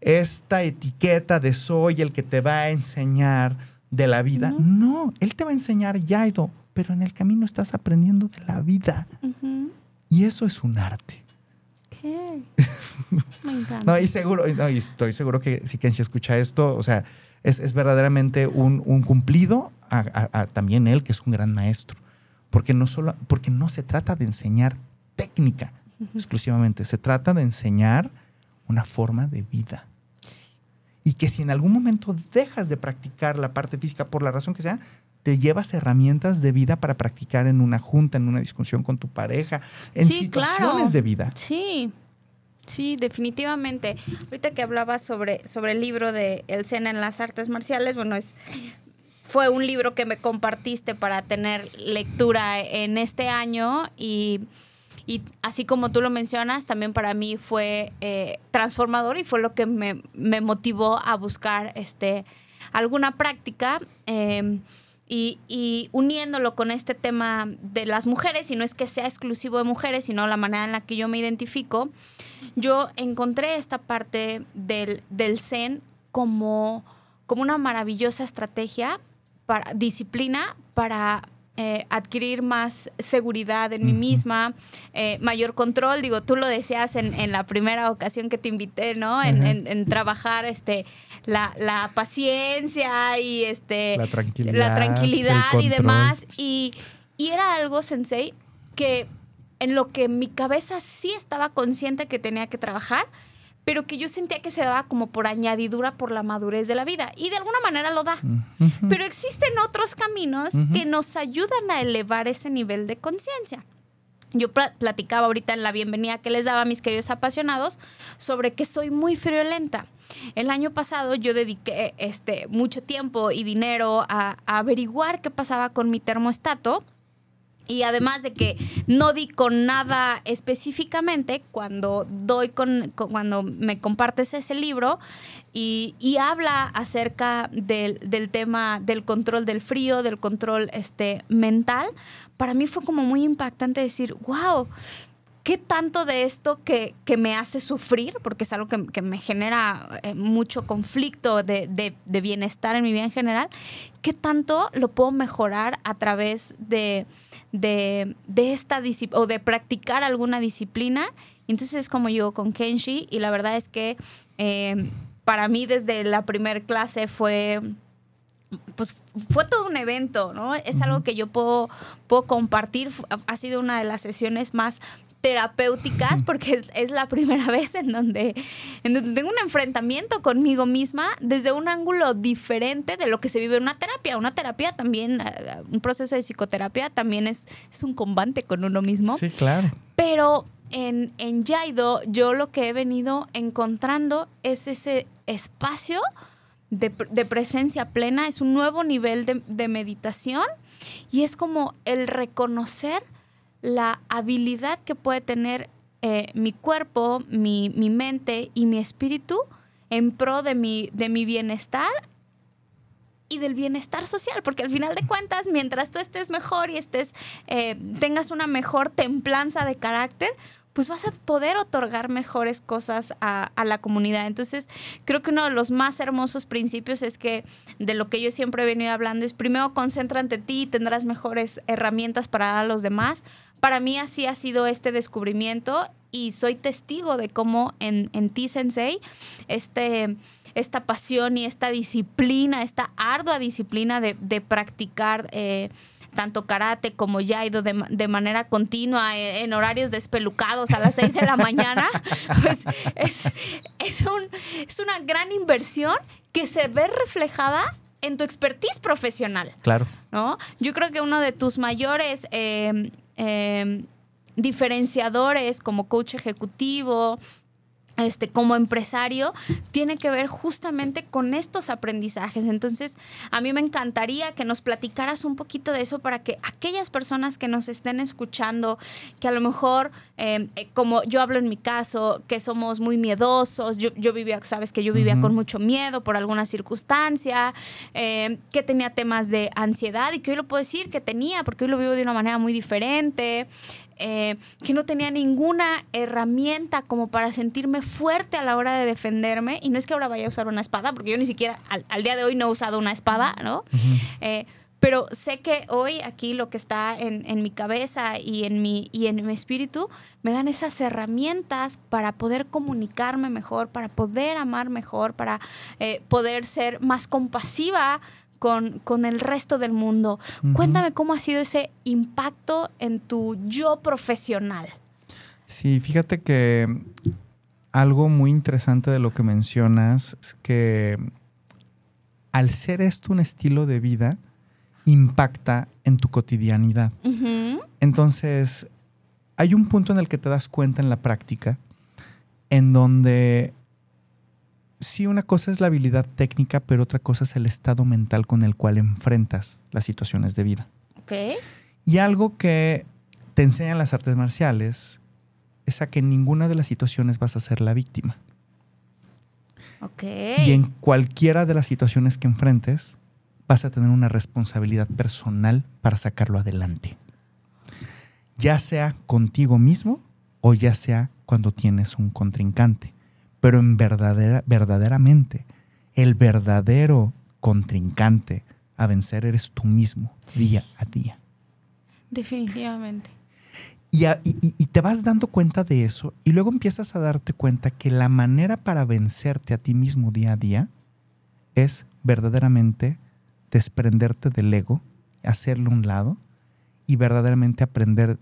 esta etiqueta de soy el que te va a enseñar de la vida. Ujú. No, él te va a enseñar Yaido, pero en el camino estás aprendiendo de la vida. Ujú. Y eso es un arte. ¿Qué? Me encanta. No, y seguro, no, y estoy seguro que si Kenshi escucha esto, o sea, es, es verdaderamente un, un cumplido a, a- a también él, que es un gran maestro. Porque no, solo, porque no se trata de enseñar técnica exclusivamente, se trata de enseñar una forma de vida. Y que si en algún momento dejas de practicar la parte física por la razón que sea, te llevas herramientas de vida para practicar en una junta, en una discusión con tu pareja, en Sí, situaciones claro. de vida. Sí, sí, definitivamente. Ahorita que hablabas sobre, sobre el libro de El Zen en las artes marciales, bueno, es fue un libro que me compartiste para tener lectura en este año y, y así como tú lo mencionas, también para mí fue eh, transformador y fue lo que me, motivó a buscar este, alguna práctica. eh, y, y uniéndolo con este tema de las mujeres, y no es que sea exclusivo de mujeres, sino la manera en la que yo me identifico, yo encontré esta parte del, del Zen como, como una maravillosa estrategia, para, disciplina para eh, adquirir más seguridad en mí misma, eh, mayor control. Digo, tú lo decías en, en la primera ocasión que te invité, ¿no? En, en- en trabajar este, la, la paciencia y este, La tranquilidad. la tranquilidad y demás. Y, y era algo, Sensei, que en lo que mi cabeza sí estaba consciente que tenía que trabajar, pero que yo sentía que se daba como por añadidura por la madurez de la vida. Y de alguna manera lo da. Ujú. Pero existen otros caminos que nos ayudan a elevar ese nivel de conciencia. Yo pla- platicaba ahorita en la bienvenida que les daba a mis queridos apasionados sobre que soy muy friolenta. El año pasado yo dediqué este, mucho tiempo y dinero a, a averiguar qué pasaba con mi termostato. Y además de que no di con nada específicamente, cuando doy con, cuando me compartes ese libro y, habla acerca del, del tema del control del frío, del control este, mental, para mí fue como muy impactante decir, wow, ¿qué tanto de esto que, que me hace sufrir? Porque es algo que, que me genera eh, mucho conflicto de- de bienestar en mi vida en general. ¿Qué tanto lo puedo mejorar a través de, de, de esta disciplina o de practicar alguna disciplina? Entonces es como yo con Kenshi y la verdad es que eh, para mí desde la primer clase fue pues fue todo un evento, ¿no? Es algo que yo puedo, puedo compartir. Ha sido una de las sesiones más terapéuticas porque es, es la primera vez en donde, en donde tengo un enfrentamiento conmigo misma desde un ángulo diferente de lo que se vive en una terapia. Una terapia también, eh, un proceso de psicoterapia también es, es un combate con uno mismo. Sí, claro. Pero en, en Yaido yo lo que he venido encontrando es ese espacio de, de presencia plena, es un nuevo nivel de, de meditación y es como el reconocer la habilidad que puede tener eh, mi cuerpo, mi, mi mente y mi espíritu en pro de mi, de mi bienestar y del bienestar social, porque al final de cuentas, mientras tú estés mejor y estés, eh, tengas una mejor templanza de carácter, pues vas a poder otorgar mejores cosas a, a, la comunidad. Entonces, creo que uno de los más hermosos principios es que de lo que yo siempre he venido hablando es primero concéntrate en ti y tendrás mejores herramientas para dar a los demás. Para mí así ha sido este descubrimiento y soy testigo de cómo en, en ti, Sensei, este esta pasión y esta disciplina, esta ardua disciplina de, de practicar eh, tanto karate como yaido de, de manera continua en, en, horarios despelucados a las 6 de la mañana, pues es, es, un, es una gran inversión que se ve reflejada en tu expertise profesional. Claro. ¿no? Yo creo que uno de tus mayores eh, eh, diferenciadores como coach ejecutivo, este, como empresario, tiene que ver justamente con estos aprendizajes. Entonces, a mí me encantaría que nos platicaras un poquito de eso para que aquellas personas que nos estén escuchando, que a lo mejor, eh, como yo hablo en mi caso, que somos muy miedosos, yo, yo vivía, sabes que yo vivía uh -huh. con mucho miedo por alguna circunstancia, eh, que tenía temas de ansiedad y que hoy lo puedo decir que tenía, porque hoy lo vivo de una manera muy diferente. Eh, que no tenía ninguna herramienta como para sentirme fuerte a la hora de defenderme. Y no es que ahora vaya a usar una espada, porque yo ni siquiera al, al día de hoy no he usado una espada, ¿no? Uh -huh. eh, pero sé que hoy aquí lo que está en, en, mi cabeza y en mi, y en mi espíritu me dan esas herramientas para poder comunicarme mejor, para poder amar mejor, para eh, poder ser más compasiva con, con, el resto del mundo. Uh -huh. Cuéntame cómo ha sido ese impacto en tu yo profesional. Sí, fíjate que algo muy interesante de lo que mencionas es que al ser esto un estilo de vida, impacta en tu cotidianidad. Uh -huh. Entonces, hay un punto en el que te das cuenta en la práctica en donde sí, una cosa es la habilidad técnica, pero otra cosa es el estado mental con el cual enfrentas las situaciones de vida. Okay. Y algo que te enseñan las artes marciales es a que en ninguna de las situaciones vas a ser la víctima. Okay. Y en cualquiera de las situaciones que enfrentes, vas a tener una responsabilidad personal para sacarlo adelante. Ya sea contigo mismo o ya sea cuando tienes un contrincante pero en verdadera, verdaderamente, el verdadero contrincante a vencer eres tú mismo, día a día. Definitivamente. Y, a, y, y, te vas dando cuenta de eso y luego empiezas a darte cuenta que la manera para vencerte a ti mismo día a día es verdaderamente desprenderte del ego, hacerlo a un lado y verdaderamente aprender,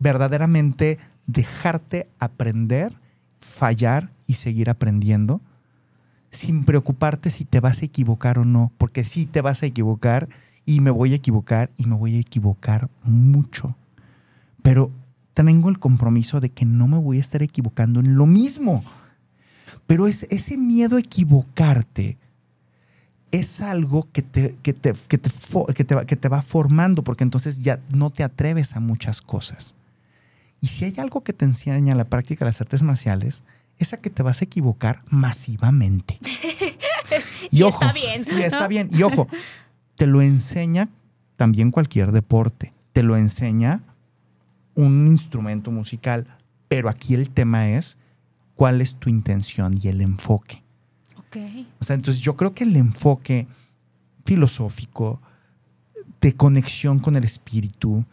verdaderamente dejarte aprender fallar y seguir aprendiendo sin preocuparte si te vas a equivocar o no, porque sí te vas a equivocar y me voy a equivocar y me voy a equivocar mucho. Pero tengo el compromiso de que no me voy a estar equivocando en lo mismo. Pero es, ese miedo a equivocarte es algo que te, que, te, que, te, que, te, que te va formando, porque entonces ya no te atreves a muchas cosas. Y si hay algo que te enseña la práctica de las artes marciales, es a que te vas a equivocar masivamente. y, y, ojo, está bien. Sí, está bien. Y ojo, te lo enseña también cualquier deporte. Te lo enseña un instrumento musical. Pero aquí el tema es cuál es tu intención y el enfoque. Okay. O sea, entonces yo creo que el enfoque filosófico, de conexión con el espíritu,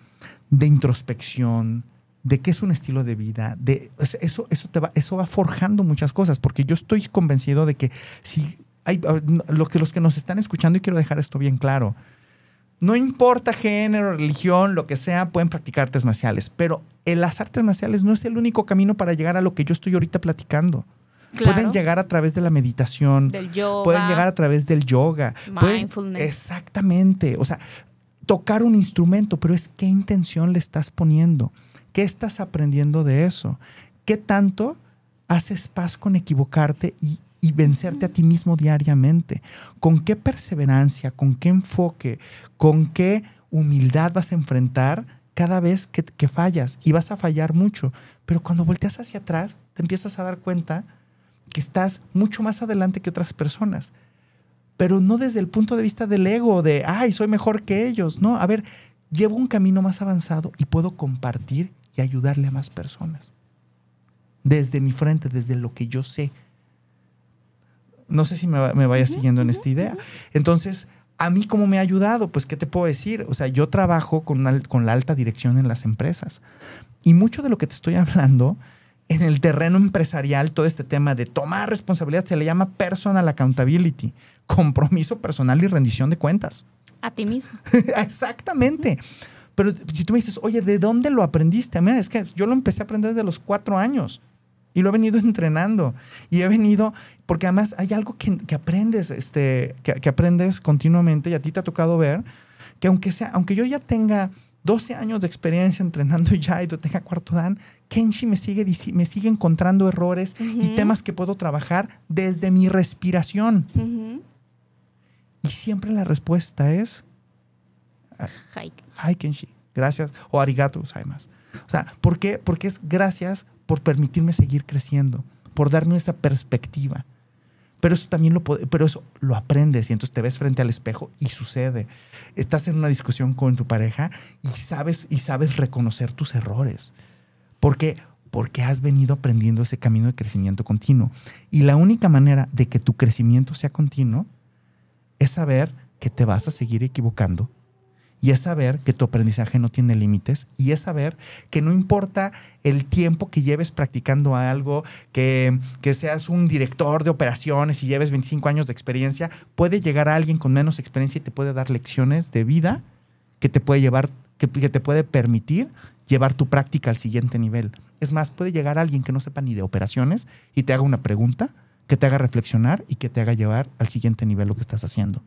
de introspección, de qué es un estilo de vida, de eso, eso, te va, eso va forjando muchas cosas, porque yo estoy convencido de que si hay lo que, los que nos están escuchando, y quiero dejar esto bien claro, no importa género, religión, lo que sea, pueden practicar artes marciales, pero en las artes marciales no es el único camino para llegar a lo que yo estoy ahorita platicando. Claro. Pueden llegar a través de la meditación, del yoga, pueden llegar a través del yoga, mindfulness. Pueden, exactamente, o sea, tocar un instrumento, pero es qué intención le estás poniendo. ¿Qué estás aprendiendo de eso? ¿Qué tanto haces paz con equivocarte y, vencerte a ti mismo diariamente? ¿Con qué perseverancia, con qué enfoque, con qué humildad vas a enfrentar cada vez que, que fallas y vas a fallar mucho. Pero cuando volteas hacia atrás, te empiezas a dar cuenta que estás mucho más adelante que otras personas. Pero no desde el punto de vista del ego, de, ay, soy mejor que ellos. No, a ver, llevo un camino más avanzado y puedo compartir y ayudarle a más personas. Desde mi frente, desde lo que yo sé. No sé si me, me vaya siguiendo en esta idea. Entonces, ¿a mí cómo me ha ayudado? Pues, ¿qué te puedo decir? O sea, yo trabajo con, con la alta dirección en las empresas. Y mucho de lo que te estoy hablando en el terreno empresarial, todo este tema de tomar responsabilidad se le llama personal accountability, compromiso personal y rendición de cuentas. A ti mismo. Exactamente. Pero si tú me dices, oye, ¿de dónde lo aprendiste? Mira, es que yo lo empecé a aprender desde los cuatro años y lo he venido entrenando y he venido, porque además hay algo que, aprendes, este, que, aprendes continuamente y a ti te ha tocado ver, que aunque, sea, aunque yo ya tenga 12 años de experiencia entrenando ya y tenga cuarto dan, Kenshi me sigue, me sigue encontrando errores y temas que puedo trabajar desde mi respiración. Y siempre la respuesta es... Hi. Kenshi. Gracias. O arigato además. O sea, ¿por qué? Porque es gracias por permitirme seguir creciendo, por darme esa perspectiva. Pero eso también lo, pero eso lo aprendes y entonces te ves frente al espejo y sucede. Estás en una discusión con tu pareja y sabes, y sabes reconocer tus errores. ¿Por qué? Porque has venido aprendiendo ese camino de crecimiento continuo. Y la única manera de que tu crecimiento sea continuo es saber que te vas a seguir equivocando y es saber que tu aprendizaje no tiene límites y es saber que no importa el tiempo que lleves practicando algo, que, que, seas un director de operaciones y lleves 25 años de experiencia, puede llegar a alguien con menos experiencia y te puede dar lecciones de vida que te puede llevar, que, que te puede permitir llevar tu práctica al siguiente nivel. Es más, puede llegar a alguien que no sepa ni de operaciones y te haga una pregunta que te haga reflexionar y que te haga llevar al siguiente nivel lo que estás haciendo.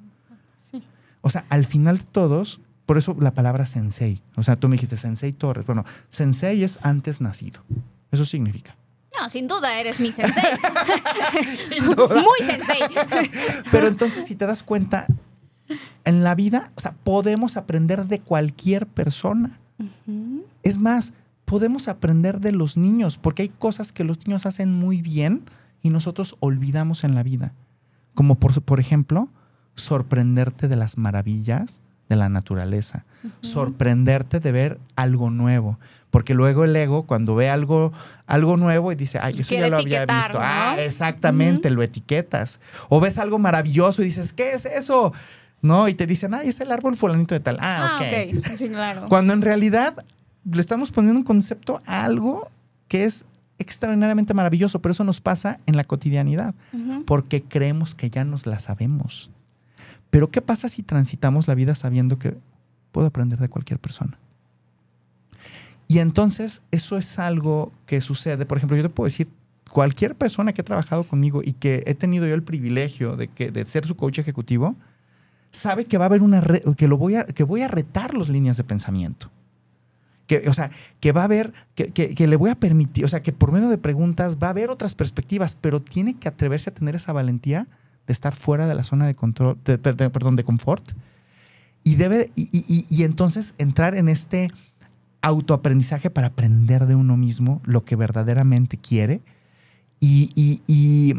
O sea, al final de todos, por eso la palabra sensei. O sea, tú me dijiste sensei Torres. Bueno, sensei es antes nacido. Eso significa. No, sin duda eres mi sensei. sin duda. Muy sensei. Pero entonces, si te das cuenta, en la vida, o sea, podemos aprender de cualquier persona. Es más, podemos aprender de los niños, porque hay cosas que los niños hacen muy bien y nosotros olvidamos en la vida. Como por, por ejemplo, sorprenderte de las maravillas de la naturaleza, sorprenderte de ver algo nuevo. Porque luego el ego, cuando ve algo, algo nuevo y dice, ay, eso ya lo había visto. Ah, exactamente, lo etiquetas. O ves algo maravilloso y dices, ¿qué es eso? ¿No? Y te dicen, ay, es el árbol fulanito de tal. Ah, ah ok. Sí, claro. Cuando en realidad le estamos poniendo un concepto a algo que es extraordinariamente maravilloso, pero eso nos pasa en la cotidianidad, porque creemos que ya nos la sabemos. Pero ¿qué pasa si transitamos la vida sabiendo que puedo aprender de cualquier persona? Y entonces eso es algo que sucede. Por ejemplo, yo te puedo decir, cualquier persona que ha trabajado conmigo y que he tenido yo el privilegio de, que, de ser su coach ejecutivo, sabe que va a haber una que lo voy a, que voy a retar las líneas de pensamiento. Que, o sea, que va a haber, que, que, le voy a permitir, o sea, que por medio de preguntas va a haber otras perspectivas, pero tiene que atreverse a tener esa valentía de estar fuera de la zona de control, perdón, de confort. Y debe, y, entonces entrar en este autoaprendizaje para aprender de uno mismo lo que verdaderamente quiere y, y,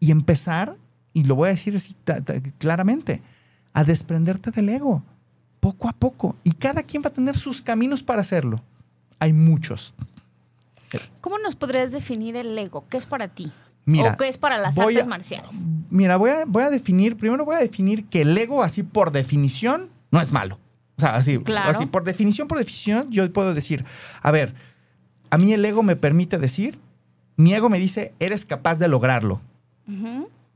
empezar, y lo voy a decir así claramente, a desprenderte del ego, poco a poco. Y cada quien va a tener sus caminos para hacerlo. Hay muchos. ¿Cómo nos podrías definir el ego? ¿Qué es para ti? Mira, ¿O qué es para las artes marciales? Mira, voy a, voy a definir, primero voy a definir que el ego, así por definición, no es malo. O sea, así, así por definición, por definición, yo puedo decir, a ver, a mí el ego me permite decir, mi ego me dice, eres capaz de lograrlo.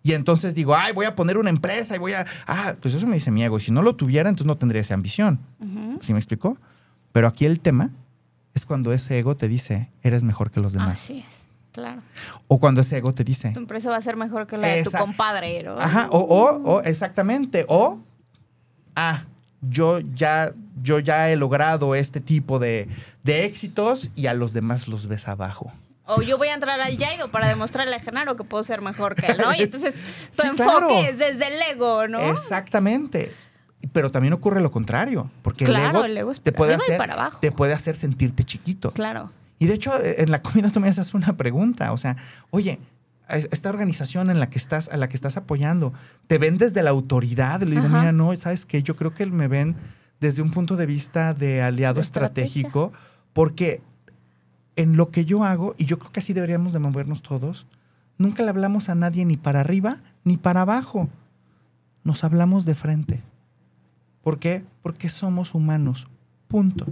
Y entonces digo, ay, voy a poner una empresa y voy a. Ah, pues eso me dice mi ego. Y si no lo tuviera, entonces no tendría esa ambición. ¿Sí me explicó? Pero aquí el tema es cuando ese ego te dice, eres mejor que los demás. Así es. Claro. O cuando ese ego te dice. Tu empresa va a ser mejor que la de tu compadre. Ajá, o, o, o, exactamente. O, ah, yo ya, yo ya he logrado este tipo de, de éxitos y a los demás los ves abajo. O yo voy a entrar al Jaido para demostrarle a Genaro que puedo ser mejor que él, ¿no? Y entonces tu enfoque es desde el ego, ¿no? Exactamente. Pero también ocurre lo contrario, porque Claro, el ego, el ego es te, puede hacer, para abajo. te puede hacer sentirte chiquito. Claro. Y de hecho, eh, en la comida tú me haces una pregunta. O sea, oye, esta organización en la que estás, a la que estás apoyando, ¿te ven desde la autoridad? Le digo, Ajá. mira, no, ¿sabes qué? Yo creo que me ven desde un punto de vista de aliado De estratégico, porque en lo que yo hago, y yo creo que así deberíamos de movernos todos, nunca le hablamos a nadie ni para arriba ni para abajo. Nos hablamos de frente. ¿Por qué? Porque somos humanos. Punto.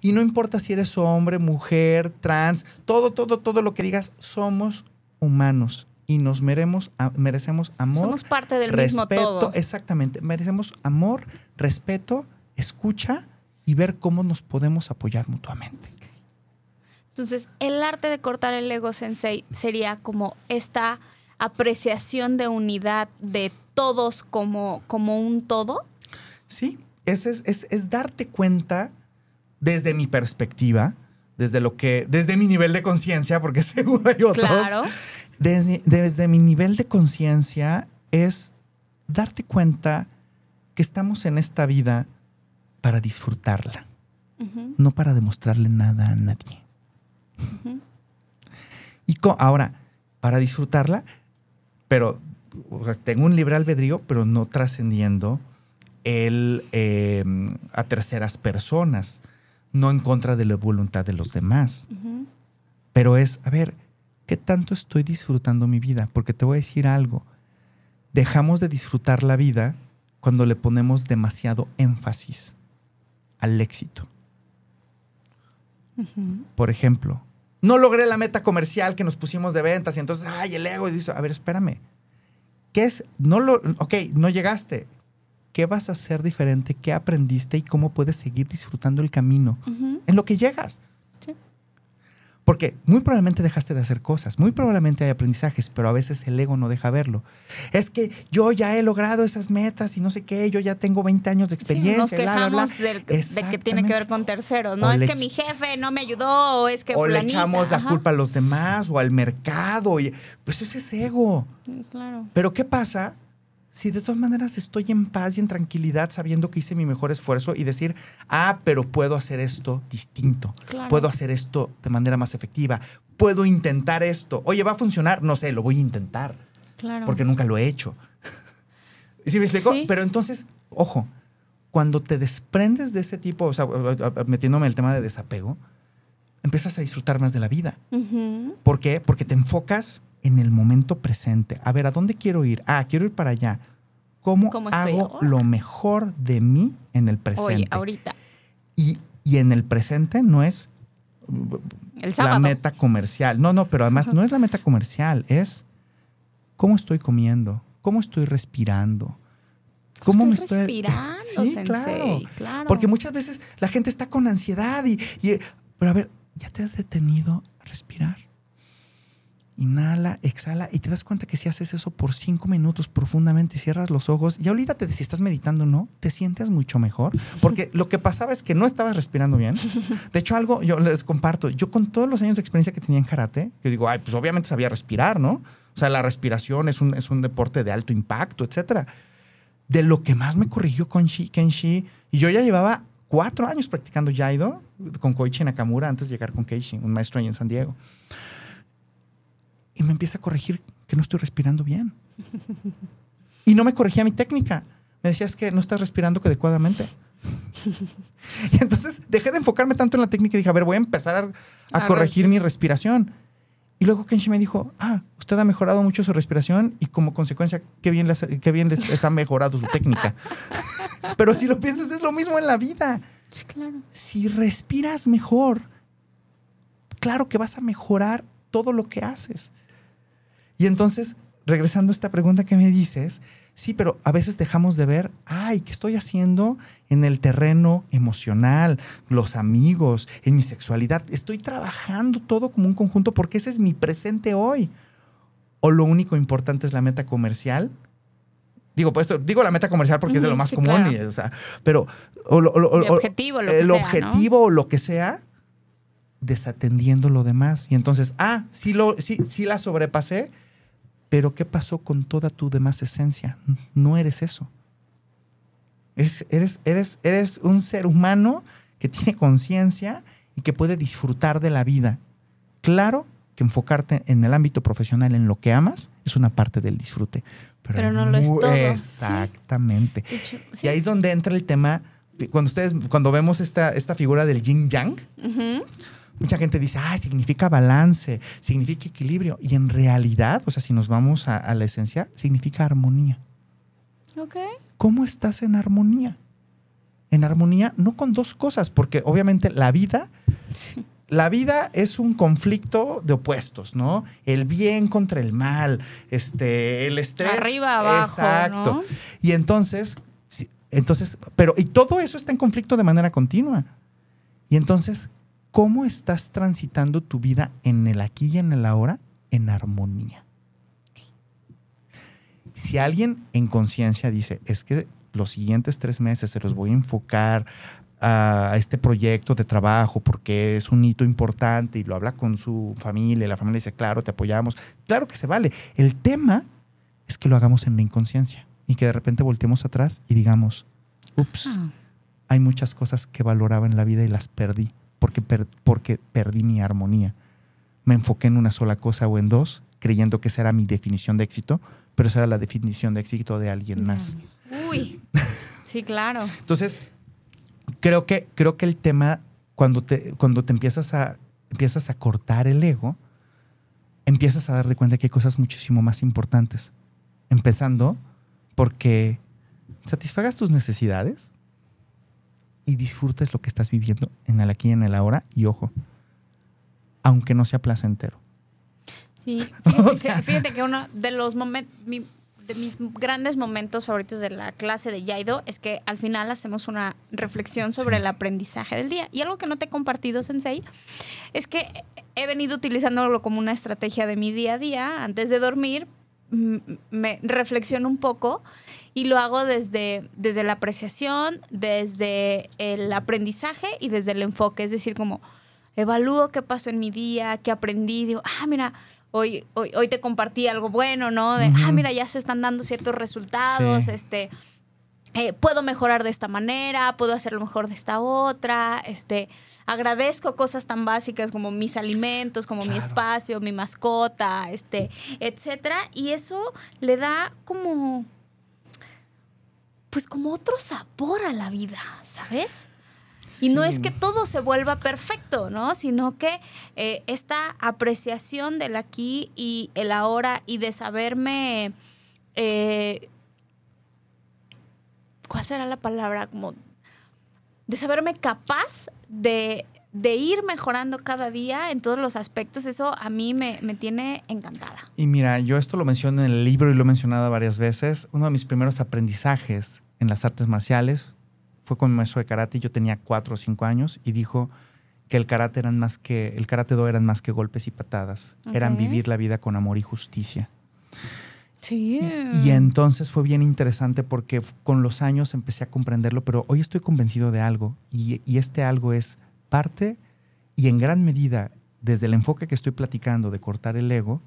Y no importa si eres hombre, mujer, trans, todo, todo, todo lo que digas, somos humanos y nos meremos, merecemos amor. Somos parte del respeto, mismo todo. exactamente, merecemos amor, respeto, escucha y ver cómo nos podemos apoyar mutuamente. Entonces, el arte de cortar el ego sensei sería como esta apreciación de unidad de todos como, como un todo. Sí, ese es, es- es darte cuenta desde mi perspectiva, desde lo que, desde mi nivel de conciencia, porque seguro hay otros. Claro. Desde, desde mi nivel de conciencia es darte cuenta que estamos en esta vida para disfrutarla, no para demostrarle nada a nadie. Y ahora, para disfrutarla, pero o sea, tengo un libre albedrío, pero no trascendiendo el eh, a terceras personas, no en contra de la voluntad de los demás. Pero es, a ver, ¿qué tanto estoy disfrutando mi vida? Porque te voy a decir algo. Dejamos de disfrutar la vida cuando le ponemos demasiado énfasis al éxito. Por ejemplo, no logré la meta comercial que nos pusimos de ventas y entonces, ay, el ego. Y dice, a ver, espérame. ¿Qué es? No lo, ok, no llegaste. ¿Qué vas a hacer diferente? ¿Qué aprendiste y cómo puedes seguir disfrutando el camino en lo que llegas? Sí. Porque muy probablemente dejaste de hacer cosas, muy probablemente hay aprendizajes, pero a veces el ego no deja verlo. Es que yo ya he logrado esas metas y no sé qué, yo ya tengo 20 años de Sí, experiencia. nos bla, bla, bla. quejamos del- de que tiene que ver con terceros, ¿no? O es le que mi jefe no me ayudó, o es que O le echamos la ajá. culpa a los demás o al mercado. Y, pues eso es ego. Claro. Pero ¿qué pasa si de todas maneras estoy en paz y en tranquilidad sabiendo que hice mi mejor esfuerzo y decir, ah, pero puedo hacer esto distinto, Claro. puedo hacer esto de manera más efectiva, puedo intentar esto. Oye, ¿va a funcionar? No sé, lo voy a intentar Claro. porque nunca lo he hecho. ¿Sí me explico? Sí. Pero entonces, ojo, cuando te desprendes de ese tipo, o sea, metiéndome en el tema de desapego, empiezas a disfrutar más de la vida. ¿Por qué? Porque te enfocas en el momento presente. A ver, ¿a dónde quiero ir? Ah, quiero ir para allá. ¿Cómo, ¿Cómo estoy hago lo mejor de mí en el presente? Oye, ahorita, Y, y en el presente no es el la meta comercial. No, no, pero además no es la meta comercial, es cómo estoy comiendo, cómo estoy respirando. ¿Cómo me estoy respirando, Sí, sensei, claro. claro. Porque muchas veces la gente está con ansiedad y, y- pero a ver, ya te has detenido a respirar. Inhala, exhala y te das cuenta que si haces eso por cinco minutos profundamente, cierras los ojos y olvídate de si estás meditando o no, te sientes mucho mejor. Porque lo que pasaba es que no estabas respirando bien. De hecho, algo yo les comparto. Yo con todos los años de experiencia que tenía en karate, yo digo, ay, pues obviamente sabía respirar, ¿no? O sea, la respiración es un, es un deporte de alto impacto, etcétera. De lo que más me corrigió Konshi, Kenshi, y yo ya llevaba cuatro años practicando Jaido con Koichi Nakamura antes de llegar con Keishi, un maestro ahí en San Diego. Y me empieza a corregir que no estoy respirando bien. Y no me corregía mi técnica. Me decía, es que no estás respirando adecuadamente. Y entonces dejé de enfocarme tanto en la técnica y dije, a ver, voy a empezar a, a A corregir mi respiración. Y luego Kenshi me dijo, ah, usted ha mejorado mucho su respiración y como consecuencia, qué bien, le hace- qué bien está mejorado su técnica. Pero si lo piensas, es lo mismo en la vida. Claro. Si respiras mejor, claro que vas a mejorar todo lo que haces. Y entonces, regresando a esta pregunta que me dices, sí, pero a veces dejamos de ver, ay, ¿qué estoy haciendo en el terreno emocional, los amigos, en mi sexualidad? Estoy trabajando todo como un conjunto porque ese es mi presente hoy. O lo único importante es la meta comercial. Digo, pues digo la meta comercial porque es de lo más sí, común, claro. y, o sea, pero o o o- objetivo, lo que el sea, ¿no? objetivo o lo que sea, desatendiendo lo demás. Y entonces, ah, sí, lo, sí, sí la sobrepasé, pero ¿qué pasó con toda tu demás esencia? No eres eso. Es- eres, eres, eres un ser humano que tiene conciencia y que puede disfrutar de la vida. Claro que enfocarte en el ámbito profesional, en lo que amas, es una parte del disfrute. Pero, no lo es todo. Exactamente. De hecho, sí. Y ahí es donde entra el tema, cuando ustedes, cuando vemos esta, esta figura del yin yang. Mucha gente dice, ah, significa balance, significa equilibrio. Y en realidad, o sea, si nos vamos a, a la esencia, significa armonía. Ok. ¿Cómo estás en armonía? En armonía, no con dos cosas, porque obviamente la vida, la vida es un conflicto de opuestos, ¿no? El bien contra el mal, este, el estrés. Arriba, abajo, Exacto. ¿no? Y entonces, sí, entonces, pero, y todo eso está en conflicto de manera continua. Y entonces, ¿cómo estás transitando tu vida en el aquí y en el ahora? En armonía. Si alguien en conciencia dice, es que los siguientes tres meses se los voy a enfocar a este proyecto de trabajo porque es un hito importante y lo habla con su familia y la familia dice, claro, te apoyamos. Claro que se vale. El tema es que lo hagamos en la inconsciencia y que de repente volteemos atrás y digamos, ups, Ah. hay muchas cosas que valoraba en la vida y las perdí porque, per- porque perdí mi armonía. Me enfoqué en una sola cosa o en dos, creyendo que esa era mi definición de éxito, pero esa era la definición de éxito de alguien más. Uy. Sí, claro. Entonces, creo que, creo que el tema, cuando te, cuando te empiezas a, empiezas a cortar el ego, empiezas a darte cuenta que hay cosas muchísimo más importantes. Empezando porque satisfagas tus necesidades y disfrutes lo que estás viviendo en el aquí y en el ahora. Y ojo, aunque no sea placentero. Sí, fíjate, O sea- que, fíjate que uno de los momentos, de mis grandes momentos favoritos de la clase de Yaido es que al final hacemos una reflexión sobre Sí. el aprendizaje del día. Y algo que no te he compartido, Sensei, es que he venido utilizándolo como una estrategia de mi día a día. Antes de dormir, me reflexiono un poco y lo hago desde, desde la apreciación, desde el aprendizaje y desde el enfoque. Es decir, como evalúo qué pasó en mi día, qué aprendí, digo, ah, mira, hoy, hoy, hoy te compartí algo bueno, ¿no? De, ah, mira, ya se están dando ciertos resultados, Sí. este, eh, puedo mejorar de esta manera, puedo hacerlo mejor de esta otra, este, agradezco cosas tan básicas como mis alimentos, como mi espacio, mi mascota, este, etcétera, y eso le da como, pues como otro sabor a la vida, ¿sabes? Y no es que todo se vuelva perfecto, ¿no? Sino que eh, esta apreciación del aquí y el ahora y de saberme, eh, ¿cuál será la palabra? Como de saberme capaz de, de ir mejorando cada día en todos los aspectos, eso a mí me, me tiene encantada. Y mira, yo esto lo menciono en el libro y lo he mencionado varias veces. Uno de mis primeros aprendizajes en las artes marciales fue con mi maestro de karate. Yo tenía cuatro o cinco años y dijo que el karate eran más que el karate do eran más que golpes y patadas. Eran Ok. vivir la vida con amor y justicia. Sí. Y, y entonces fue bien interesante porque con los años empecé a comprenderlo, pero hoy estoy convencido de algo y, y este algo es parte y en gran medida desde el enfoque que estoy platicando de cortar el ego,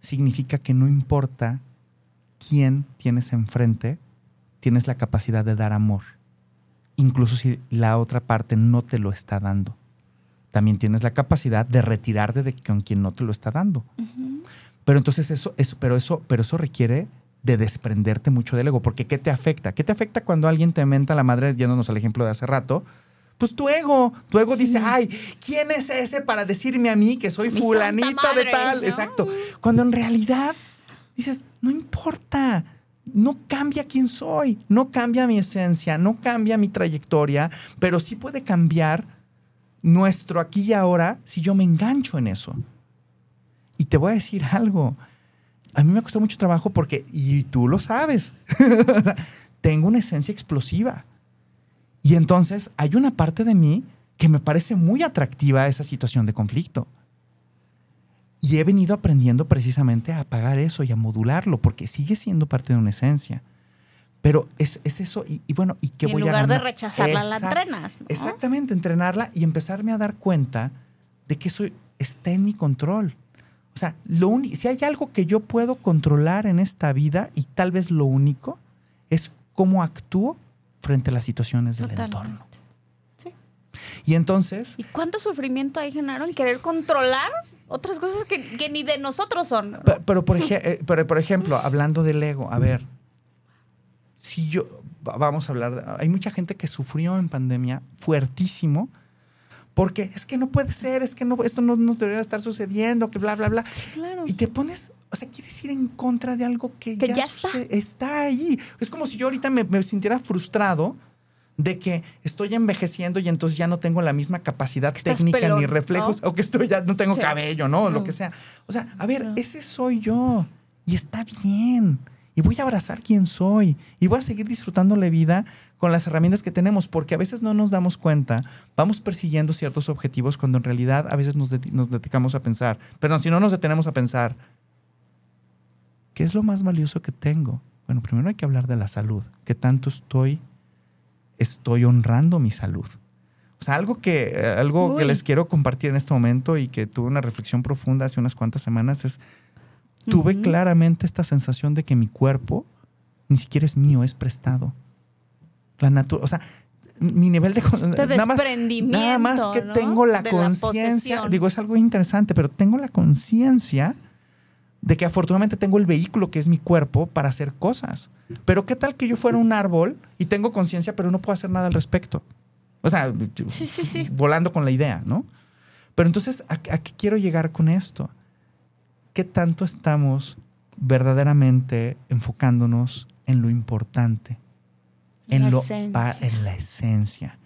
significa que no importa quién tienes enfrente, tienes la capacidad de dar amor, incluso si la otra parte no te lo está dando. También tienes la capacidad de retirarte de con quien no te lo está dando. Pero entonces eso, eso, pero eso, pero eso requiere de desprenderte mucho del ego, porque ¿qué te afecta? ¿Qué te afecta cuando alguien te menta la madre, yéndonos al ejemplo de hace rato? Pues tu ego, tu ego dice, ay, ¿quién es ese para decirme a mí que soy Mi fulanito santa de tal? ¿no? Exacto. Cuando en realidad dices, no importa, no cambia quién soy, no cambia mi esencia, no cambia mi trayectoria, pero sí puede cambiar nuestro aquí y ahora si yo me engancho en eso. Y te voy a decir algo. A mí me costó mucho trabajo porque, y tú lo sabes, tengo una esencia explosiva. Y entonces hay una parte de mí que me parece muy atractiva a esa situación de conflicto. Y he venido aprendiendo precisamente a apagar eso y a modularlo, porque sigue siendo parte de una esencia. Pero es, es eso, y, y bueno, ¿y qué Y en voy a lugar de rechazarla, la entrenas. ¿no? Exactamente, entrenarla y empezarme a dar cuenta de que eso está en mi control. O sea, lo uni- si hay algo que yo puedo controlar en esta vida y tal vez lo único es cómo actúo frente a las situaciones del Totalmente. entorno. Sí. Y entonces, ¿Y cuánto sufrimiento hay, Genaro, en querer controlar otras cosas que, que ni de nosotros son? Pero, pero por, ej- eh, pero, por ejemplo, hablando del ego, a ver, si yo, va- vamos a hablar, de- hay mucha gente que sufrió en pandemia fuertísimo porque es que no puede ser, es que no, esto no, no debería estar sucediendo, que bla, bla, bla. Claro. Y te pones, o sea, quieres ir en contra de algo que, Que ya, ya está. está ahí. Es como si yo ahorita me, me sintiera frustrado de que estoy envejeciendo y entonces ya no tengo la misma capacidad técnica pelón, ni reflejos, ¿no? o que estoy ya no tengo Sí. cabello, ¿no? Lo que sea. O sea, a ver, No. ese soy yo y está bien. Y voy a abrazar quién soy y voy a seguir disfrutando la vida con las herramientas que tenemos, porque a veces no nos damos cuenta, vamos persiguiendo ciertos objetivos cuando en realidad a veces nos, nos dedicamos a pensar, pero si no nos detenemos a pensar, ¿qué es lo más valioso que tengo? Bueno, primero hay que hablar de la salud, que tanto estoy, estoy honrando mi salud. O sea, algo que, eh, algo que les quiero compartir en este momento y que tuve una reflexión profunda hace unas cuantas semanas es, tuve claramente esta sensación de que mi cuerpo ni siquiera es mío, es prestado. La natura, o sea, mi nivel de... Este nada más-. Nada más que ¿no? tengo la conciencia, digo, es algo interesante, pero tengo la conciencia de que afortunadamente tengo el vehículo que es mi cuerpo para hacer cosas. Pero qué tal que yo fuera un árbol y tengo conciencia, pero no puedo hacer nada al respecto. O sea, Sí, sí, sí. volando con la idea, ¿no? Pero entonces, ¿a, a qué quiero llegar con esto? ¿Qué tanto estamos verdaderamente enfocándonos en lo importante? En, La lo, esencia. en la esencia.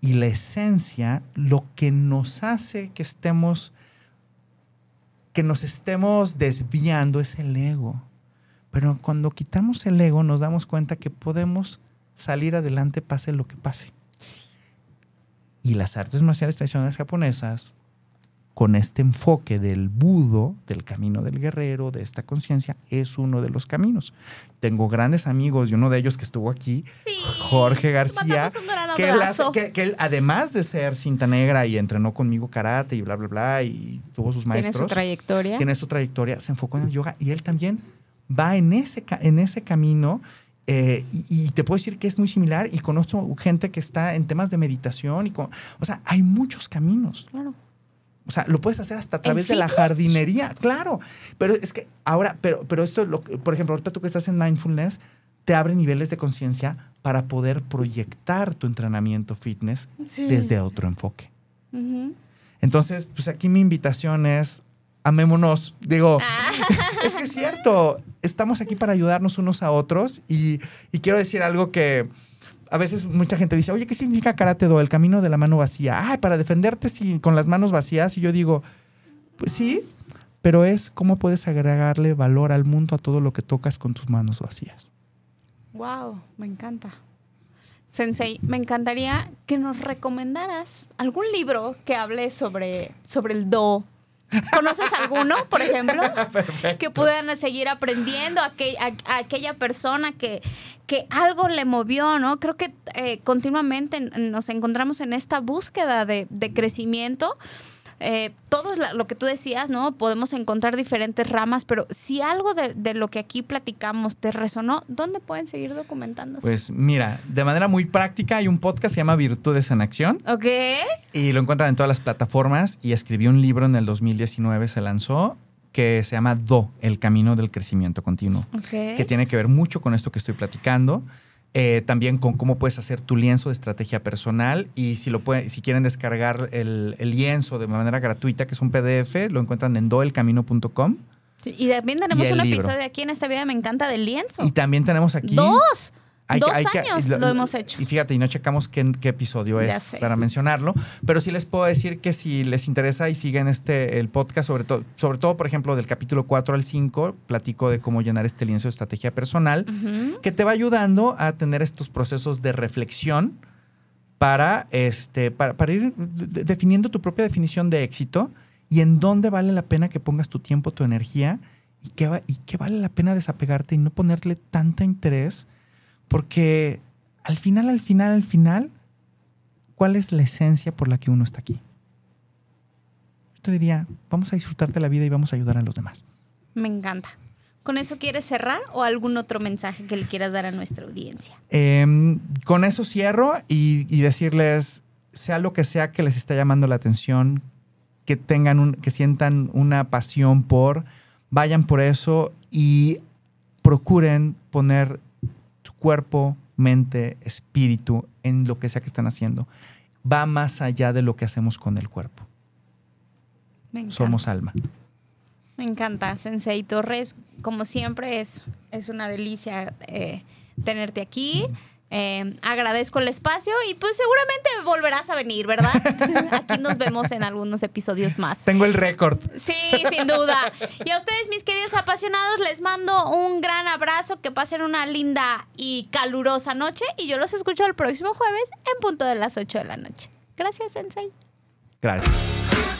Y la esencia, lo que nos hace que estemos, que nos estemos desviando es el ego. Pero cuando quitamos el ego, nos damos cuenta que podemos salir adelante pase lo que pase. Y las artes marciales tradicionales japonesas, con este enfoque del budo, del camino del guerrero, de esta conciencia, es uno de los caminos. Tengo grandes amigos y uno de ellos que estuvo aquí, Sí. Jorge García, que él, abrazo. hace- que- que él, además de ser cinta negra y entrenó conmigo karate y bla, bla, bla, y tuvo sus Tiene su maestros, trayectoria. tiene su trayectoria, se enfocó en el yoga y él también va en ese, en ese camino. eh, y, y te puedo decir que es muy similar y conozco gente que está en temas de meditación y con, o sea, hay muchos caminos. Claro. O sea, lo puedes hacer hasta a ¿En través de la jardinería, claro. Pero es que ahora, pero, pero esto, lo, por ejemplo, ahorita tú que estás en mindfulness, te abre niveles de conciencia para poder proyectar tu entrenamiento fitness Sí. desde otro enfoque. Entonces, pues aquí mi invitación es, amémonos. Digo, Ah. es que es cierto, estamos aquí para ayudarnos unos a otros y, y quiero decir algo que a veces mucha gente dice, oye, ¿qué significa karate do? El camino de la mano vacía. Ay, para defenderte sin- con las manos vacías. Y yo digo, pues sí, pero es cómo puedes agregarle valor al mundo a todo lo que tocas con tus manos vacías. Wow, me encanta. Sensei, me encantaría que nos recomendaras algún libro que hable sobre, sobre el do. ¿Conoces alguno, por ejemplo? Que puedan seguir aprendiendo a, aquel- a- a aquella persona que, que algo le movió, ¿no? Creo que eh, continuamente nos encontramos en esta búsqueda de, de crecimiento. Eh, todo lo que tú decías, ¿no? Podemos encontrar diferentes ramas, pero si algo de, de lo que aquí platicamos te resonó, ¿dónde pueden seguir documentándose? Pues mira, de manera muy práctica hay un podcast que se llama Virtudes en Acción. ok. Y lo encuentran en todas las plataformas y escribió un libro en el 2019, se lanzó, que se llama Do, el camino del crecimiento continuo, Ok. que tiene que ver mucho con esto que estoy platicando. Eh, también con cómo puedes hacer tu lienzo de estrategia personal y si lo puede, si quieren descargar el, el lienzo de manera gratuita, que es un PDF, lo encuentran en doelcamino.com. Sí, y también tenemos Y un libro. episodio aquí en esta vida, me encanta, del lienzo. Y también tenemos aquí... ¡Dos! Hay Dos hay años lo hemos hecho. Y fíjate, y no checamos qué, qué episodio Ya es sé. para mencionarlo, pero sí les puedo decir que si les interesa y siguen este el podcast, sobre todo, sobre todo, por ejemplo, del capítulo 4 al 5, platico de cómo llenar este lienzo de estrategia personal, que te va ayudando a tener estos procesos de reflexión para, este, para, para ir de- definiendo tu propia definición de éxito y en dónde vale la pena que pongas tu tiempo, tu energía y qué, va- y qué vale la pena desapegarte y no ponerle tanta interés, porque al final, al final, al final, ¿cuál es la esencia por la que uno está aquí? Yo te diría, vamos a disfrutar de la vida y vamos a ayudar a los demás. Me encanta. ¿Con eso quieres cerrar o algún otro mensaje que le quieras dar a nuestra audiencia? Em, con eso cierro y, y decirles, sea lo que sea que les está llamando la atención, que tengan un, que sientan una pasión por, vayan por eso y procuren poner cuerpo, mente, espíritu en lo que sea que están haciendo. Va más allá de lo que hacemos con el cuerpo. Somos alma. Me encanta, Sensei Torres. Como siempre, es, es una delicia eh, tenerte aquí. Eh, agradezco el espacio y pues seguramente volverás a venir, ¿verdad? Aquí nos vemos en algunos episodios más. Tengo el récord. Sí, sin duda. Y a ustedes, mis queridos apasionados, les mando un gran abrazo, que pasen una linda y calurosa noche y yo los escucho el próximo jueves en punto de las 8 de la noche. Gracias, Sensei. Gracias.